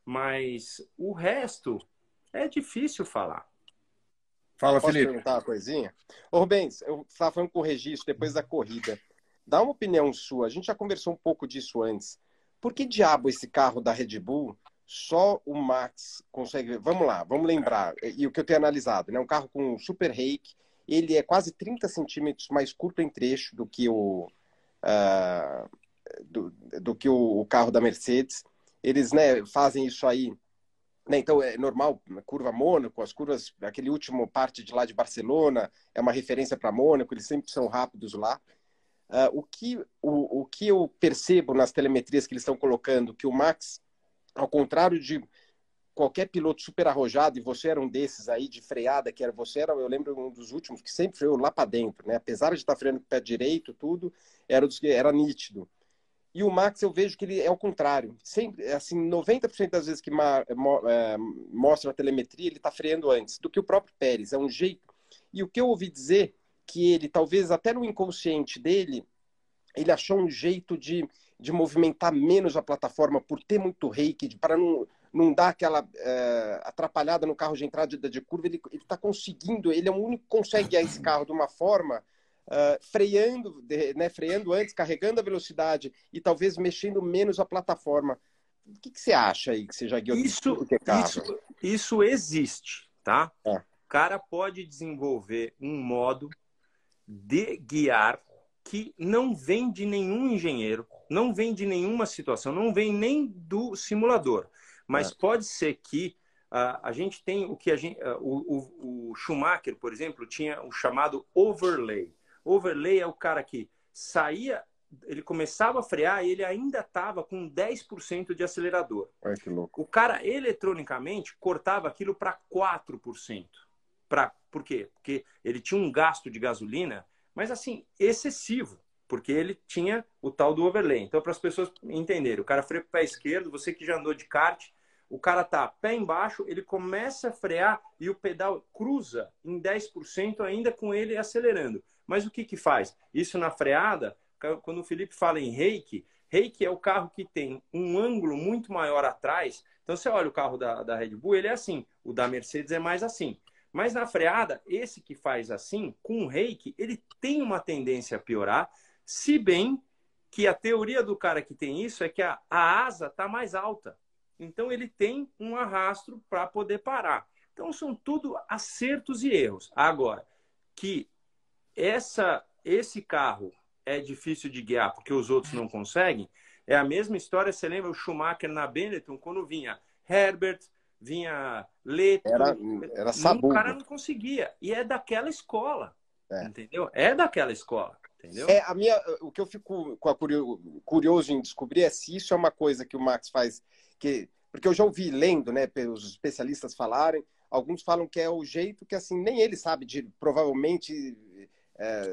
Mas o resto é difícil falar. Fala, Posso Felipe. perguntar uma coisinha? Ô, Rubens, eu estava falando com o registro depois da corrida. Dá uma opinião sua. A gente já conversou um pouco disso antes. Por que diabo esse carro da Red Bull só o Max consegue. Vamos lá, vamos lembrar. E o que eu tenho analisado, né? Um carro com super rake, ele é quase 30 centímetros mais curto em trecho do que o, uh, do, do, que o, o, carro da Mercedes. Eles né, fazem isso aí. Né? Então é normal, curva Mônaco, as curvas, aquele último parte de lá de Barcelona, é uma referência para Mônaco, eles sempre são rápidos lá. Uh, o, que, o, o que eu percebo nas telemetrias que eles estão colocando, que o Max ao contrário de qualquer piloto super arrojado, e você era um desses aí de freada, que era você era, eu lembro um dos últimos que sempre freou lá para dentro, né? Apesar de estar freando com o pé direito, tudo, era era nítido. E o Max eu vejo que ele é o contrário. Sempre, assim, 90% das vezes que é, mostra a telemetria, ele está freando antes do que o próprio Pérez. É um jeito. E o que eu ouvi dizer que ele, talvez até no inconsciente dele, ele achou um jeito de de movimentar menos a plataforma por ter muito reiki, para não, não dar aquela é, atrapalhada no carro de entrada de, de curva, ele está conseguindo, ele é o único que consegue guiar esse carro de uma forma uh, freando, de, né, freando antes, carregando a velocidade e talvez mexendo menos a plataforma. O que, que você acha aí que você já guiou isso, que é carro? Isso, isso existe, tá? É. O cara pode desenvolver um modo de guiar que não vem de nenhum engenheiro, não vem de nenhuma situação, não vem nem do simulador. Mas é. pode ser que uh, a gente tem o que a gente. Uh, o, o, Schumacher, por exemplo, tinha o chamado overlay. Overlay é o cara que saía, ele começava a frear e ele ainda estava com 10% de acelerador. Ai, que louco. O cara, eletronicamente, cortava aquilo para 4%. Pra, por quê? Porque ele tinha um gasto de gasolina mas assim, excessivo. porque ele tinha o tal do overlay. Então, para as pessoas entenderem, o cara freia com o pé esquerdo, você que já andou de kart, o cara tá pé embaixo, ele começa a frear e o pedal cruza em 10% ainda com ele acelerando. Mas o que que faz? Isso na freada, quando o Felipe fala em reiki, reiki é o carro que tem um ângulo muito maior atrás. Então, você olha o carro da, da Red Bull, ele é assim. O da Mercedes é mais assim. Mas na freada, esse que faz assim, com o reiki, ele tem uma tendência a piorar, se bem que a teoria do cara que tem isso é que a, a asa está mais alta. Então ele tem um arrasto para poder parar. Então são tudo acertos e erros. Agora, que essa, esse carro é difícil de guiar porque os outros não conseguem, é a mesma história. Você lembra o Schumacher na Benetton, quando vinha Herbert, vinha Leto, era, era sabugo. o cara não conseguia. E é daquela escola, é. entendeu? É daquela escola. Entendeu? É, a minha, o que eu fico curioso em descobrir é se isso é uma coisa que o Max faz, que, porque eu já ouvi lendo, né, pelos especialistas falarem, alguns falam que é o jeito que assim nem ele sabe de provavelmente é,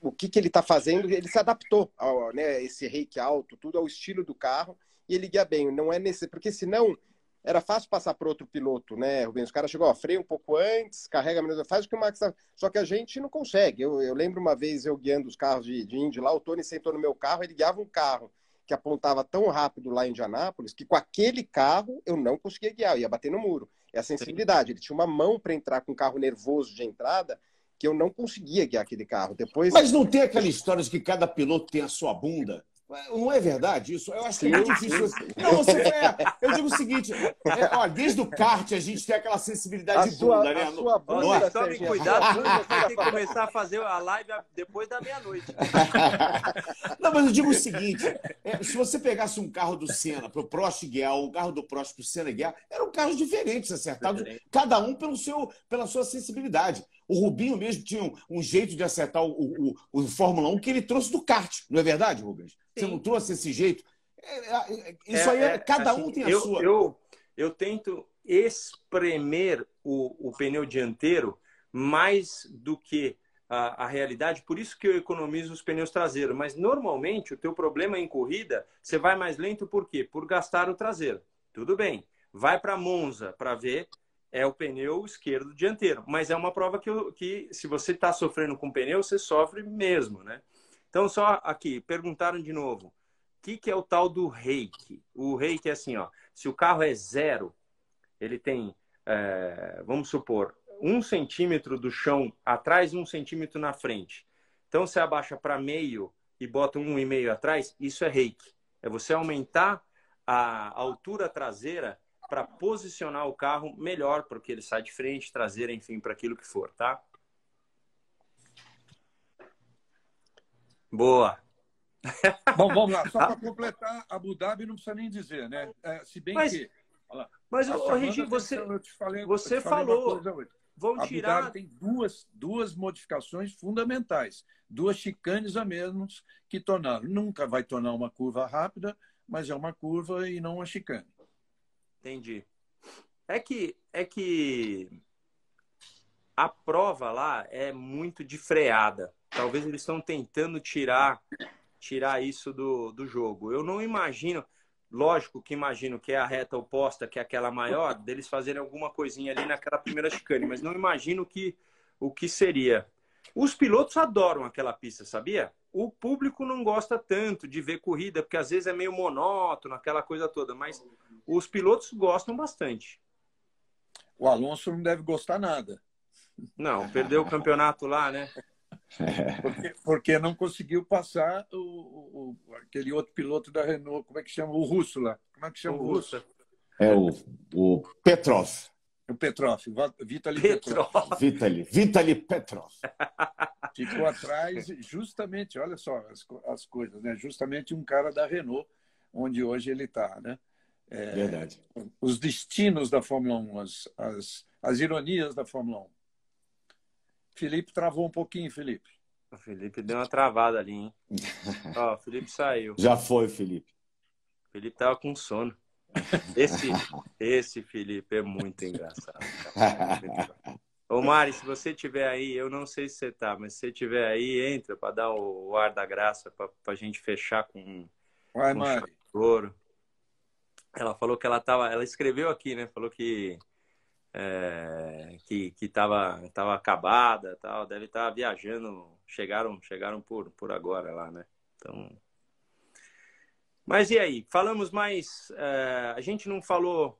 o que, que ele está fazendo, ele se adaptou ao né, esse reiki alto, tudo ao estilo do carro e ele guia bem. Não é nesse, porque senão era fácil passar para outro piloto, né, Rubens? O cara chegou, ó, freia um pouco antes, carrega menos, faz o que o Max tá... Só que a gente não consegue. Eu, eu lembro uma vez eu guiando os carros de, de Indy lá, o Tony sentou no meu carro, ele guiava um carro que apontava tão rápido lá em Indianápolis que com aquele carro eu não conseguia guiar, eu ia bater no muro. É a sensibilidade. Ele tinha uma mão para entrar com um carro nervoso de entrada que eu não conseguia guiar aquele carro. Depois. Mas não tem aquela história de que cada piloto tem a sua bunda? Não é verdade isso? Eu acho que é muito difícil. Não, você é, Eu digo o seguinte: é, ó, desde o kart a gente tem aquela sensibilidade a de sua, bunda, né? A sua bunda, não é? Tome cuidado, você tem que começar a fazer a live depois da meia-noite. Não, mas eu digo o seguinte: é, se você pegasse um carro do Senna para o Prost guiar, ou um carro do Prost para o Senna guiar, eram carros diferentes, acertados, cada um pelo seu, pela sua sensibilidade. O Rubinho mesmo tinha um, um jeito de acertar o, o, o, Fórmula 1 que ele trouxe do kart, não é verdade, Rubens? Você não trouxe esse jeito? É, é, é, isso aí, é, cada assim, um tem a eu, sua. Eu, eu tento espremer o, o pneu dianteiro mais do que a, a, realidade, por isso que eu economizo os pneus traseiros. Mas normalmente o teu problema em corrida, você vai mais lento por quê? Por gastar o traseiro. Tudo bem. Vai para Monza para ver é o pneu esquerdo dianteiro. Mas é uma prova que, que se você está sofrendo com pneu, você sofre mesmo, né? Então, só aqui, perguntaram de novo. O que, que é o tal do reiki? O reiki é assim, ó. Se o carro é zero, ele tem, é, vamos supor, um centímetro do chão atrás um centímetro na frente. Então, você abaixa para meio e bota um e meio atrás, isso é reiki. É você aumentar a altura traseira para posicionar o carro melhor, porque ele sai de frente, traseira, enfim, para aquilo que for, tá? Boa. Bom, vamos lá. Só para completar, Abu Dhabi não precisa nem dizer, né? É, se bem mas, que. Mas, ô, Regi, você, falei, você falou. Vão Abu tirar. Dhabi tem duas, duas modificações fundamentais, duas chicanes a menos que tornaram. Nunca vai tornar uma curva rápida, mas é uma curva e não uma chicane. Entendi. É que, é que a prova lá é muito de freada. Talvez eles estão tentando tirar tirar isso do, do jogo. Eu não imagino, lógico que imagino que é a reta oposta, que é aquela maior, deles fazerem alguma coisinha ali naquela primeira chicane, mas não imagino que, o que seria. Os pilotos adoram aquela pista, sabia? O público não gosta tanto de ver corrida, porque às vezes é meio monótono, aquela coisa toda, mas os pilotos gostam bastante. O Alonso não deve gostar nada. Não, perdeu o campeonato lá, né? Porque, porque não conseguiu passar o, o, aquele outro piloto da Renault, como é que chama? O russo lá. Como é que chama o, o russo? É o, o Petrov. O Petrov, Vitaly Petrov. Petrov. Vitaly, Vitaly Petrov. Ficou atrás, justamente, olha só as, as coisas, né? Justamente um cara da Renault, onde hoje ele está, né? É, Verdade. Os destinos da Fórmula 1, as, as, as ironias da Fórmula 1. Felipe travou um pouquinho, Felipe. O Felipe deu uma travada ali, hein? Ó, o Felipe saiu. Já foi, Felipe. O Felipe tava com sono. Esse, esse Felipe é muito engraçado. Ô Mari, se você tiver aí, eu não sei se você tá, mas se você tiver aí, entra para dar o ar da graça, para a gente fechar com, Vai, Mari. ouro. Ela falou que ela tava, ela escreveu aqui, né? Falou que é, que que tava, tava acabada, tal, deve estar tá viajando, chegaram, chegaram por por agora lá, né? Então, mas e aí? Falamos mais, é, a gente não falou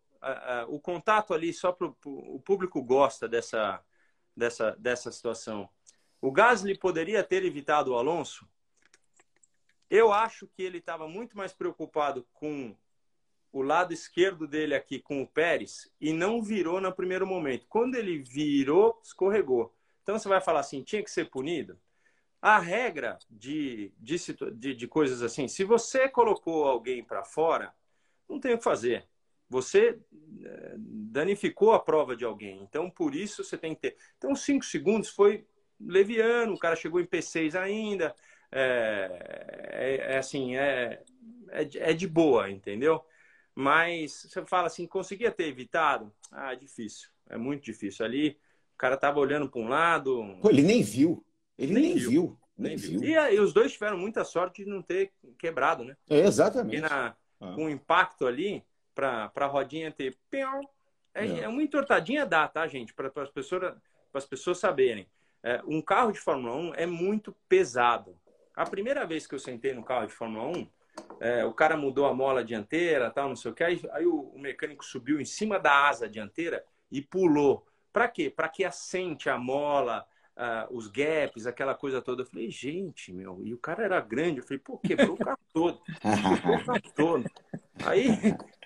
o contato ali só para o público gosta dessa, dessa, dessa situação. O Gasly poderia ter evitado o Alonso? Eu acho que ele estava muito mais preocupado com o lado esquerdo dele aqui com o Pérez e não virou no primeiro momento. Quando ele virou, escorregou. Então você vai falar assim, tinha que ser punido? A regra de, de, de, de coisas assim, se você colocou alguém para fora, não tem o que fazer você eh, danificou a prova de alguém. Então, por isso você tem que ter. Então, cinco segundos foi leviano, o cara chegou em P6 ainda. É, é, é assim, é, é, é, de boa, entendeu? Mas você fala assim, conseguia ter evitado? Ah, difícil. É muito difícil. Ali, o cara tava olhando para um lado. Pô, ele nem viu. Ele nem, nem viu. viu. Nem, viu. viu. E, e, os dois tiveram muita sorte de não ter quebrado, né? É, exatamente. Na, ah. com o impacto ali, para a rodinha ter. É, é uma entortadinha dá, tá, gente? Para as pessoas, as pessoas saberem. É, um carro de Fórmula 1 é muito pesado. A primeira vez que eu sentei no carro de Fórmula 1, é, o cara mudou a mola dianteira, tal, não sei o que. Aí, aí o, o, mecânico subiu em cima da asa dianteira e pulou. Para quê? Para que assente a mola, os gaps, aquela coisa toda. Eu falei, gente, meu, e o cara era grande. Eu falei, pô, quebrou o carro todo. Quebrou o carro todo. Aí.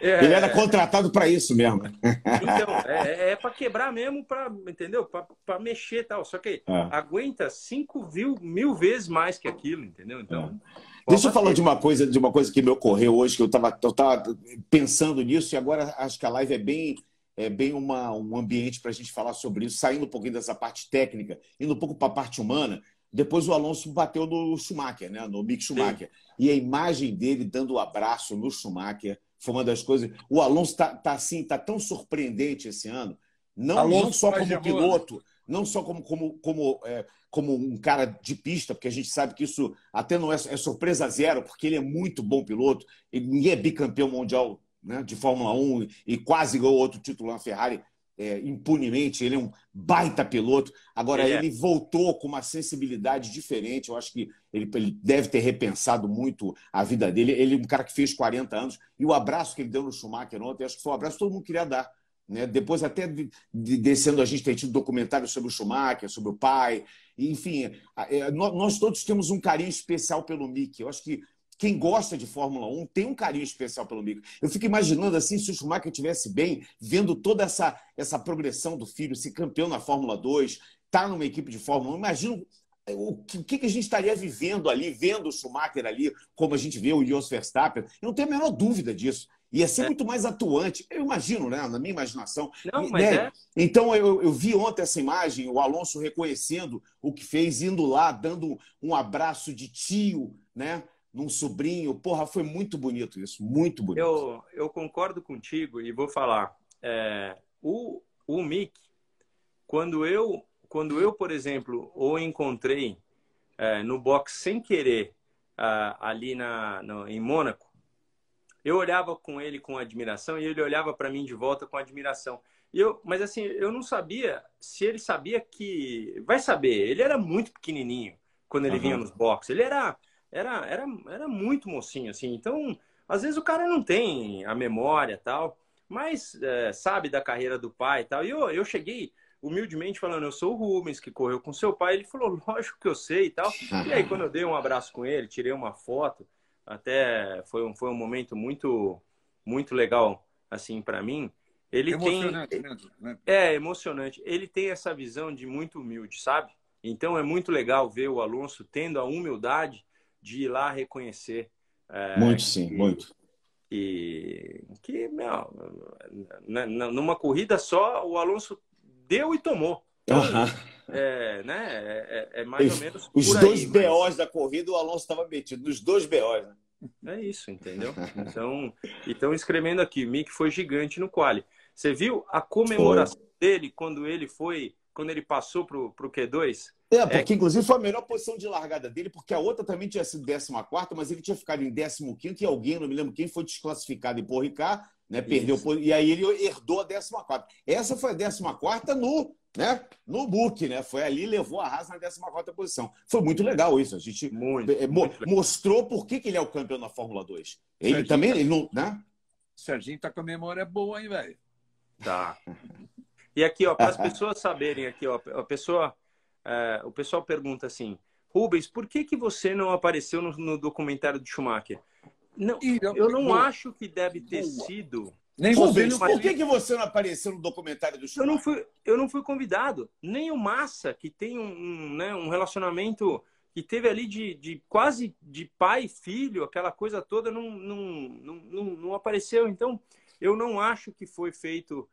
É... Ele era contratado para isso mesmo. Então, é, é para quebrar mesmo, para entendeu? Para mexer e tal. Só que é. aguenta cinco mil, mil vezes mais que aquilo, entendeu? Então. É. Deixa eu falar de uma coisa, de uma coisa que me ocorreu hoje, que eu estava eu tava pensando nisso, e agora acho que a live é bem é bem uma, um ambiente para a gente falar sobre isso, saindo um pouquinho dessa parte técnica, indo um pouco para a parte humana. Depois o Alonso bateu no Schumacher, né? no Mick Schumacher. Sim. E a imagem dele dando o um abraço no Schumacher foi uma das coisas. O Alonso está tá assim, tá tão surpreendente esse ano, não, não só como piloto, não só como, como, como, é, como um cara de pista, porque a gente sabe que isso até não é, é surpresa zero, porque ele é muito bom piloto, ele, ninguém é bicampeão mundial né, de Fórmula 1 e quase ganhou outro título na Ferrari é, impunemente. Ele é um baita piloto. Agora, é. ele voltou com uma sensibilidade diferente. Eu acho que ele, ele, deve ter repensado muito a vida dele. Ele é um cara que fez 40 anos. E o abraço que ele deu no Schumacher ontem, acho que foi um abraço que todo mundo queria dar. Né? Depois, até de, de, descendo, a gente tem tido documentário sobre o Schumacher, sobre o pai. Enfim, é, nós todos temos um carinho especial pelo Mick. Eu acho que quem gosta de Fórmula 1 tem um carinho especial pelo Mico. Eu fico imaginando assim, se o Schumacher estivesse bem, vendo toda essa, essa progressão do filho, ser campeão na Fórmula 2, estar tá numa equipe de Fórmula 1, imagino o que, que a gente estaria vivendo ali, vendo o Schumacher ali, como a gente vê o Jos Verstappen. Eu não tenho a menor dúvida disso. Ia ser é. muito mais atuante. Eu imagino, né? Na minha imaginação. Não, mas né? é. Então, eu, eu, vi ontem essa imagem, o Alonso reconhecendo o que fez, indo lá, dando um abraço de tio, né? Num sobrinho. Porra, foi muito bonito isso, muito bonito. Eu, eu concordo contigo e vou falar. É, o, o Mick, quando eu, quando eu, por exemplo, o encontrei é, no box sem querer ali na, no, em Mônaco, eu olhava com ele com admiração e ele olhava para mim de volta com admiração. E eu, mas assim, eu não sabia se ele sabia que. Vai saber, ele era muito pequenininho quando ele uhum. vinha nos boxes. Ele era era, era, era muito mocinho, assim. Então, às vezes o cara não tem a memória tal, mas é, sabe da carreira do pai e tal. E eu, eu cheguei humildemente falando, eu sou o Rubens, que correu com seu pai. Ele falou, lógico que eu sei e tal. E aí, quando eu dei um abraço com ele, tirei uma foto, até foi um, foi um momento muito, muito legal, assim, para mim. Ele emocionante tem... mesmo, né? É, emocionante. Ele tem essa visão de muito humilde, sabe? Então, é muito legal ver o Alonso tendo a humildade de ir lá reconhecer. É, muito, sim, que, muito. E que, meu, numa corrida só, o Alonso deu e tomou. Então, é, né, é, é, é mais ou menos. Os dois aí, BOs mas... da corrida, o Alonso estava metido, nos dois BOs, né? É isso, entendeu? Então, estão escrevendo aqui, Mick foi gigante no quali. Você viu a comemoração foi. dele quando ele foi quando ele passou para o Q2? É, porque é... inclusive foi a melhor posição de largada dele, porque a outra também tinha sido 14, mas ele tinha ficado em 15 e alguém, não me lembro quem, foi desclassificado em Porricá, né? Perdeu, e aí ele herdou a 14. Essa foi a 14 no, né? no book, né? Foi ali levou a Haas na 14 posição. Foi muito legal isso. A gente muito, é, muito mostrou por que, que ele é o campeão da Fórmula 2. Ele Serginho também, tá... ele não, né? Serginho tá com a memória boa, hein, velho? Tá. E aqui, ó, para as pessoas saberem aqui, ó, a pessoa, é, o pessoal pergunta assim, Rubens, por que que você não apareceu no, no documentário do Schumacher? Não, eu não acho que deve ter sido. Nem Rubens, você, por que, que você não apareceu no documentário do Schumacher? Eu não fui, eu não fui convidado. Nem o Massa, que tem um, um, né, um relacionamento que teve ali de, de quase de pai e filho, aquela coisa toda, não, não, não, não, apareceu. Então, eu não acho que foi feito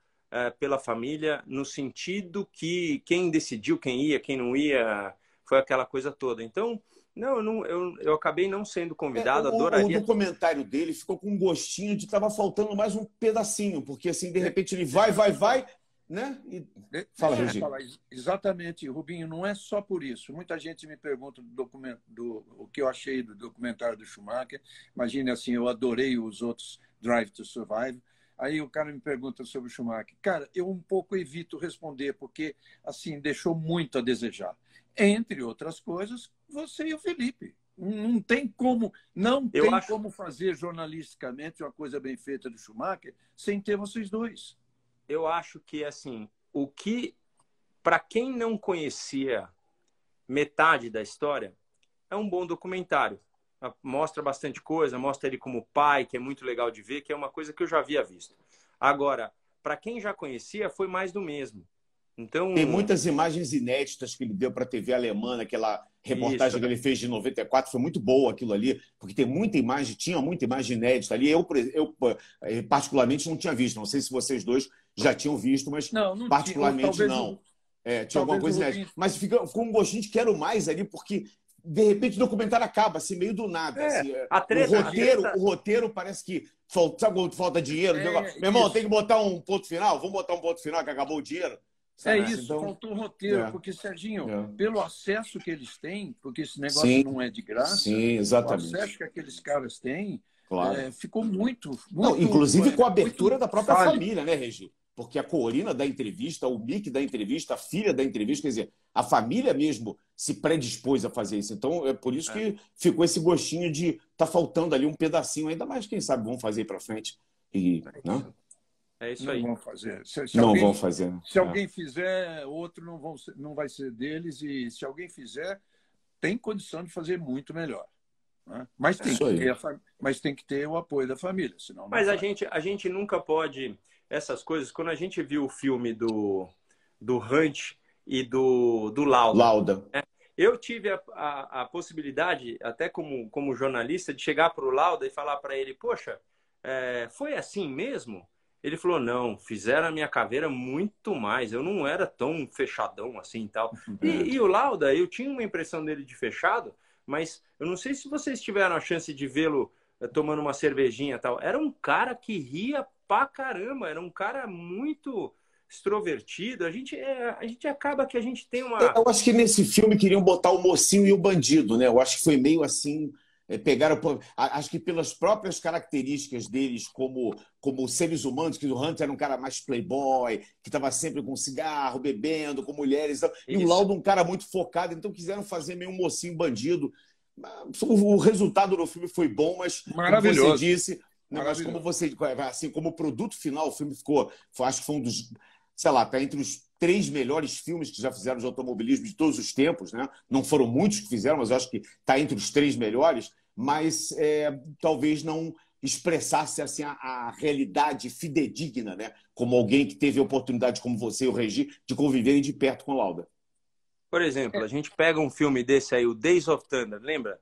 pela família no sentido que quem decidiu quem ia, quem não ia, foi aquela coisa toda. Então, não, eu, não, eu, eu acabei não sendo convidado, é, o, adoraria. O documentário dele ficou com um gostinho de estava faltando mais um pedacinho, porque assim, de repente ele vai, vai, vai, né? E... Fala, é, Fala, exatamente, Rubinho, não é só por isso. Muita gente me pergunta do documento, do, o que eu achei do documentário do Schumacher. Imagine assim, eu adorei os outros Drive to Survive. Aí o cara me pergunta sobre o Schumacher. Cara, eu um pouco evito responder, porque assim, deixou muito a desejar. Entre outras coisas, você e o Felipe. Não tem como, não eu tem acho... como fazer jornalisticamente uma coisa bem feita do Schumacher sem ter vocês dois. Eu acho que assim, o que para quem não conhecia metade da história, é um bom documentário. Mostra bastante coisa, mostra ele como pai, que é muito legal de ver, que é uma coisa que eu já havia visto. Agora, para quem já conhecia, foi mais do mesmo. Então, Tem muitas imagens inéditas que ele deu para a TV alemã, aquela reportagem Isso, que ele fez de 94, foi muito boa aquilo ali, porque tem muita imagem, tinha muita imagem inédita ali. Eu, eu eh, particularmente, não tinha visto. Não sei se vocês dois já tinham visto, mas não, não particularmente tinha, não. É, tinha alguma coisa inédita. Mas fica, ficou um gostinho de quero mais ali, porque de repente o documentário acaba, assim, meio do nada. É, assim, é. treta, o, roteiro, treta... o roteiro parece que falta, sabe falta dinheiro? É, Meu irmão, isso. tem que botar um ponto final? Vamos botar um ponto final que acabou o dinheiro? É isso, então, faltou o roteiro, é, porque, Serginho, é. pelo acesso que eles têm, porque esse negócio sim, não é de graça, sim, exatamente. o acesso que aqueles caras têm claro. é, ficou muito, muito. Não, inclusive com a abertura da própria falho. família, né, Regi? Porque a Corina da entrevista, o Mick da entrevista, a filha da entrevista, quer dizer, a família mesmo se predispôs a fazer isso. Então, é por isso é. que ficou esse gostinho de tá faltando ali um pedacinho, ainda mais, quem sabe, vão fazer para frente. E, é né? É isso não aí. Vão fazer. Se, se não alguém, vão fazer. Se é. alguém fizer, outro não, vão não vai ser deles. E se alguém fizer, tem condição de fazer muito melhor. Né? Mas, tem que ter a, mas tem que ter o apoio da família. Senão mas a gente, a gente nunca pode. Essas coisas, quando a gente viu o filme do, do Hunt e do, do Lauda. Lauda. Né? Eu tive a, a, a, possibilidade, até como, como jornalista, de chegar para o Lauda e falar para ele: Poxa, é, foi assim mesmo? Ele falou: não, fizeram a minha caveira muito mais. Eu não era tão fechadão assim tal. e tal. E, o Lauda, eu tinha uma impressão dele de fechado, mas eu não sei se vocês tiveram a chance de vê-lo eh, tomando uma cervejinha tal. Era um cara que ria pra caramba, era um cara muito extrovertido. A gente, é, a gente acaba que a gente tem uma. Eu acho que nesse filme queriam botar o mocinho e o bandido, né? Eu acho que foi meio assim é, pegaram, acho que pelas próprias características deles como, como seres humanos, que o Hunter era um cara mais playboy, que estava sempre com cigarro, bebendo, com mulheres, e o Laudo um cara muito focado, então quiseram fazer meio um mocinho bandido. O resultado do filme foi bom, mas como você disse, né, mas como você, assim, como produto final, o filme ficou, acho que foi um dos, sei lá, tá entre os três melhores filmes que já fizeram de automobilismo de todos os tempos, né? Não foram muitos que fizeram, mas eu acho que está entre os três melhores, mas é, talvez não expressasse assim a, a, realidade fidedigna, né? Como alguém que teve a oportunidade, como você e o Regi, de conviverem de perto com o Lauda. Por exemplo, a gente pega um filme desse aí, o Days of Thunder, lembra?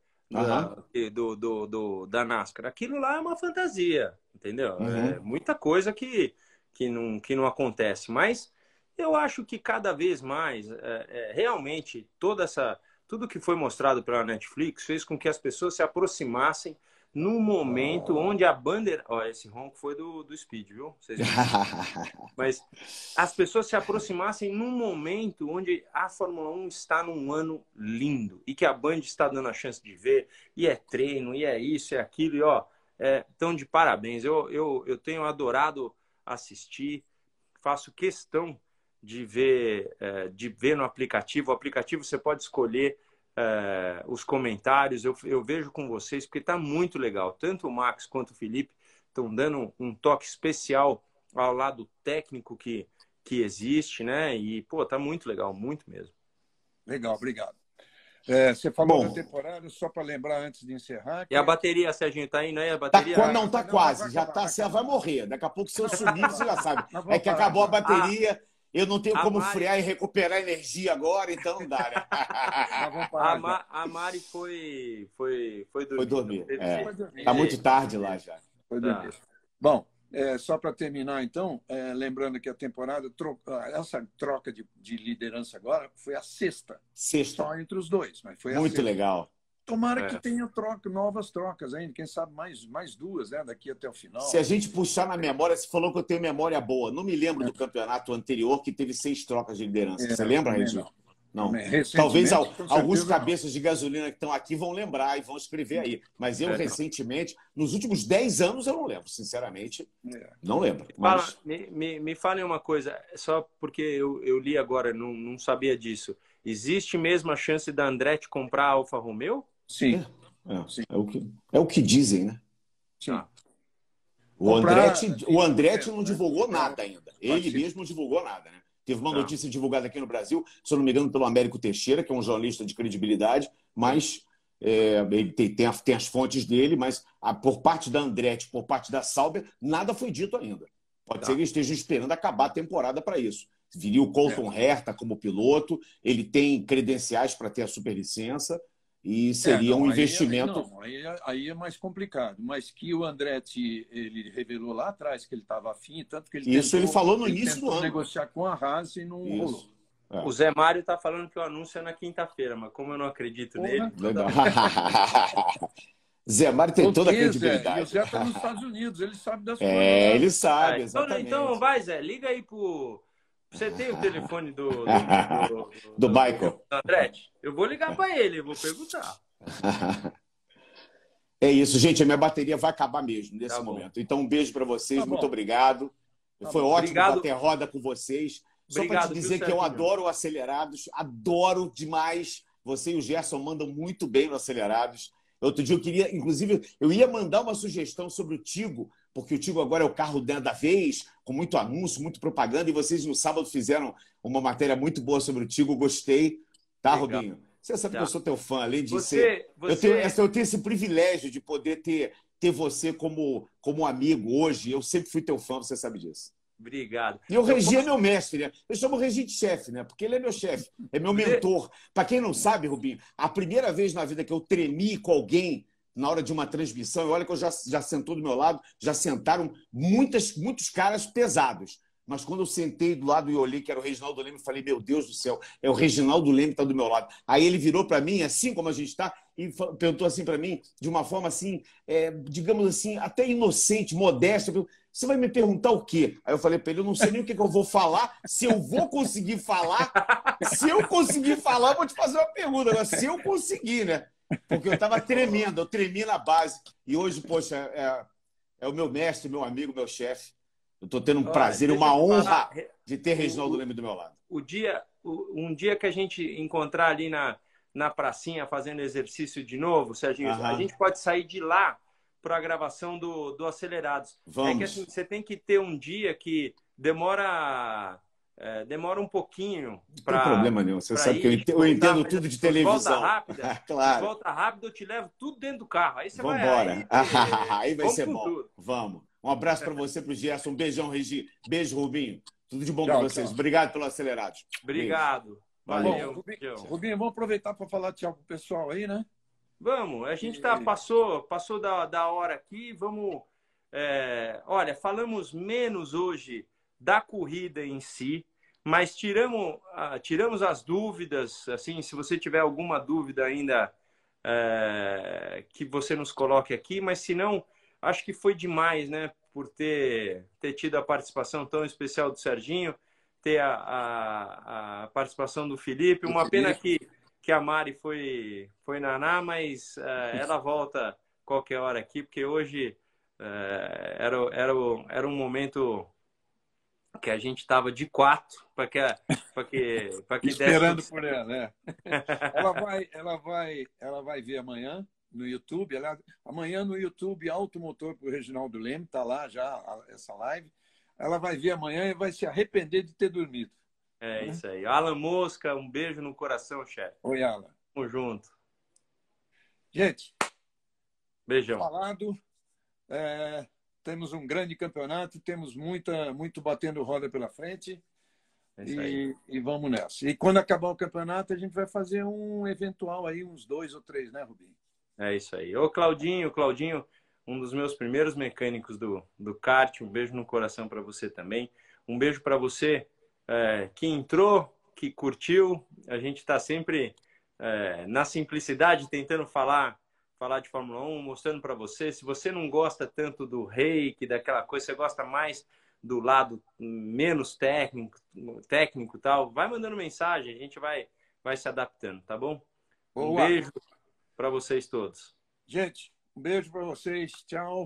Do, do, do, da NASCAR. Aquilo lá é uma fantasia, entendeu? Uhum. É muita coisa que, que, não, que não acontece. Mas eu acho que cada vez mais, é, é, realmente, toda essa, tudo que foi mostrado pela Netflix fez com que as pessoas se aproximassem num momento onde a bandeira. Ó, esse ronco foi do, do Speed, viu? Vocês Mas as pessoas se aproximassem num momento onde a Fórmula 1 está num ano lindo e que a Band está dando a chance de ver, e é treino, e é isso, é aquilo, e ó, é, de parabéns. Eu, eu, eu tenho adorado assistir, faço questão de ver, é, de ver no aplicativo. O aplicativo você pode escolher é, os comentários, eu, eu vejo com vocês, porque está muito legal. Tanto o Max quanto o Felipe estão dando um toque especial ao lado técnico que, que existe, né? E, pô, tá muito legal, muito mesmo. Legal, obrigado. É, você falou Bom, da temporada, só para lembrar antes de encerrar. Que... E a bateria, Serginho, tá aí, não é? A bateria... Tá, não, tá quase. já tá, você vai morrer. Daqui a pouco, se eu subir, você já sabe. É que acabou a bateria. Ah eu não tenho a como Mari... frear e recuperar energia agora, então não dá, né? a, Ma... a, Mari foi, foi, foi dormir. Foi dormir. É. Foi dormir. Tá muito tarde lá já. Foi dormir. Tá. Bom, é, só para terminar, então, é, lembrando que a temporada, tro... essa troca de, de, liderança agora foi a sexta. Sexta. Só entre os dois. Mas foi Muito legal. Tomara é. que tenha troca, novas trocas ainda, quem sabe mais, mais duas, né? Daqui até o final. Se a gente puxar na memória, você falou que eu tenho memória boa. Não me lembro é. do campeonato anterior que teve seis trocas de liderança. É, você lembra, Regina? Não. não. Talvez alguns cabeças não. de gasolina que estão aqui vão lembrar e vão escrever aí. Mas eu, é, recentemente, nos últimos dez anos, eu não lembro, sinceramente. É. Não lembro. Mas... Fala, me, me, me falem uma coisa, só porque eu, eu li agora, não, não sabia disso. Existe mesmo a chance da Andretti comprar a Alfa Romeo? Sim. É, é, Sim. é, o, que, é o que dizem, né? Sim. Ah. O Andretti, o Andretti não divulgou nada ainda. Ele mesmo não divulgou nada, né? Teve uma notícia divulgada aqui no Brasil, se eu não me engano, pelo Américo Teixeira, que é um jornalista de credibilidade, mas é, ele tem, tem, tem, as fontes dele, mas a, por parte da Andretti, por parte da Sauber, nada foi dito ainda. Pode tá. ser que eles estejam esperando acabar a temporada para isso. Viria o Colton é. Herta como piloto, ele tem credenciais para ter a superlicença, e seria é, não, um investimento. Aí, não, aí, aí, é mais complicado. Mas que o Andretti ele revelou lá atrás que ele estava afim, tanto que ele isso tentou, ele falou no ele início do ano. negociar com a Haas e não isso. rolou. É. O Zé Mário está falando que o anúncio é na quinta-feira, mas como eu não acredito Porra, nele. Zé Mário tem toda a credibilidade. Zé? o Zé está nos Estados Unidos, ele sabe das é, coisas. É, ele sabe, então, exatamente. Então, então vai, Zé, liga aí pro você tem o telefone do. Do, do, do, do Michael. Do Andretti? Eu vou ligar para ele, vou perguntar. é isso, gente. A minha bateria vai acabar mesmo nesse tá momento. Então, um beijo para vocês. Tá muito obrigado. Tá Foi bom. ótimo obrigado. bater roda com vocês. Só para te dizer que eu adoro o Acelerados, adoro demais. Você e o Gerson mandam muito bem no Acelerados. Outro dia eu queria, inclusive, eu ia mandar uma sugestão sobre o Tigo, porque o Tigo agora é o carro da vez, com muito anúncio, muito propaganda, e vocês no sábado fizeram uma matéria muito boa sobre o Tigo, gostei. Tá, Legal. Robinho? Você sabe tá. que eu sou teu fã, além de você, ser. Você... Eu, tenho, eu tenho esse privilégio de poder ter, ter você como, como amigo hoje. Eu sempre fui teu fã, você sabe disso. Obrigado. E o Regi é meu mestre, né? Eu chamo o Regi de chefe, né? Porque ele é meu chefe, é meu mentor. Para quem não sabe, Rubinho, a primeira vez na vida que eu tremi com alguém na hora de uma transmissão. Olha que eu já, já sentou do meu lado, já sentaram muitas, muitos caras pesados. Mas quando eu sentei do lado e olhei que era o Reginaldo Leme, falei, meu Deus do céu, é o Reginaldo Leme que está do meu lado. Aí ele virou para mim, assim como a gente está, e perguntou assim para mim, de uma forma assim, é, digamos assim, até inocente, modesta. Você vai me perguntar o quê? Aí eu falei para ele, eu não sei nem o que, que eu vou falar, se eu vou conseguir falar. Se eu conseguir falar, eu vou te fazer uma pergunta. Agora, se eu conseguir, né? Porque eu estava tremendo, eu tremi na base. E hoje, poxa, é, é o meu mestre, meu amigo, meu chefe. Eu estou tendo um Olha, prazer, uma honra falar, de ter Reginaldo Leme do meu lado. O dia, um dia que a gente encontrar ali na, na pracinha fazendo exercício de novo, Serginho, a gente pode sair de lá para a gravação do, do Acelerados. Vamos. É que assim, você tem que ter um dia que demora é, demora um pouquinho para. Não tem problema nenhum. Você sabe ir, que eu entendo, eu entendo tudo de televisão. Volta rápida, claro. Volta rápida, eu te levo tudo dentro do carro. Aí você Vambora. vai. Aí, aí vai ser bom. Tudo. Vamos. Um abraço para você, para o Gerson. Um beijão, Regi. Beijo, Rubinho. Tudo de bom para vocês. Tchau. Obrigado pelo acelerado. Obrigado. Valeu. Rubinho, Rubinho, vamos aproveitar para falar tchau pro pessoal aí, né? Vamos. A gente tá, passou, passou da, da hora aqui. Vamos. É, olha, falamos menos hoje da corrida em si, mas tiramos, tiramos as dúvidas. Assim, se você tiver alguma dúvida ainda, é, que você nos coloque aqui, mas se não, acho que foi demais, né? Por ter, ter tido a participação tão especial do Serginho, ter a, a, a participação do Felipe. Uma pena que, que a Mari foi, foi naná, mas uh, ela volta qualquer hora aqui, porque hoje uh, era, era, era um momento que a gente estava de quatro para que, para que, para que esperando por ela, né? ela vai, ela vai, ela vai ver amanhã no YouTube. Ela, amanhã no YouTube Automotor para o Reginaldo Leme está lá já essa live. Ela vai ver amanhã e vai se arrepender de ter dormido. É isso aí. Alan Mosca, um beijo no coração, chefe. Oi, Alan. Tamo junto. Gente, beijão. Falado. É, temos um grande campeonato, temos muita, muito batendo roda pela frente. É e, e, vamos nessa. E quando acabar o campeonato, a gente vai fazer um eventual aí, uns dois ou três, né, Rubinho? É isso aí. Ô, Claudinho, Claudinho, um dos meus primeiros mecânicos do, do kart. Um beijo no coração para você também. Um beijo para você é, que entrou, que curtiu. A gente está sempre é, na simplicidade, tentando falar falar de Fórmula 1, mostrando para você. Se você não gosta tanto do reiki, daquela coisa, você gosta mais do lado menos técnico, técnico tal, vai mandando mensagem, a gente vai, vai se adaptando, tá bom? Boa. Um beijo para vocês todos. Gente, um beijo para vocês. Tchau.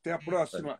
Até a próxima.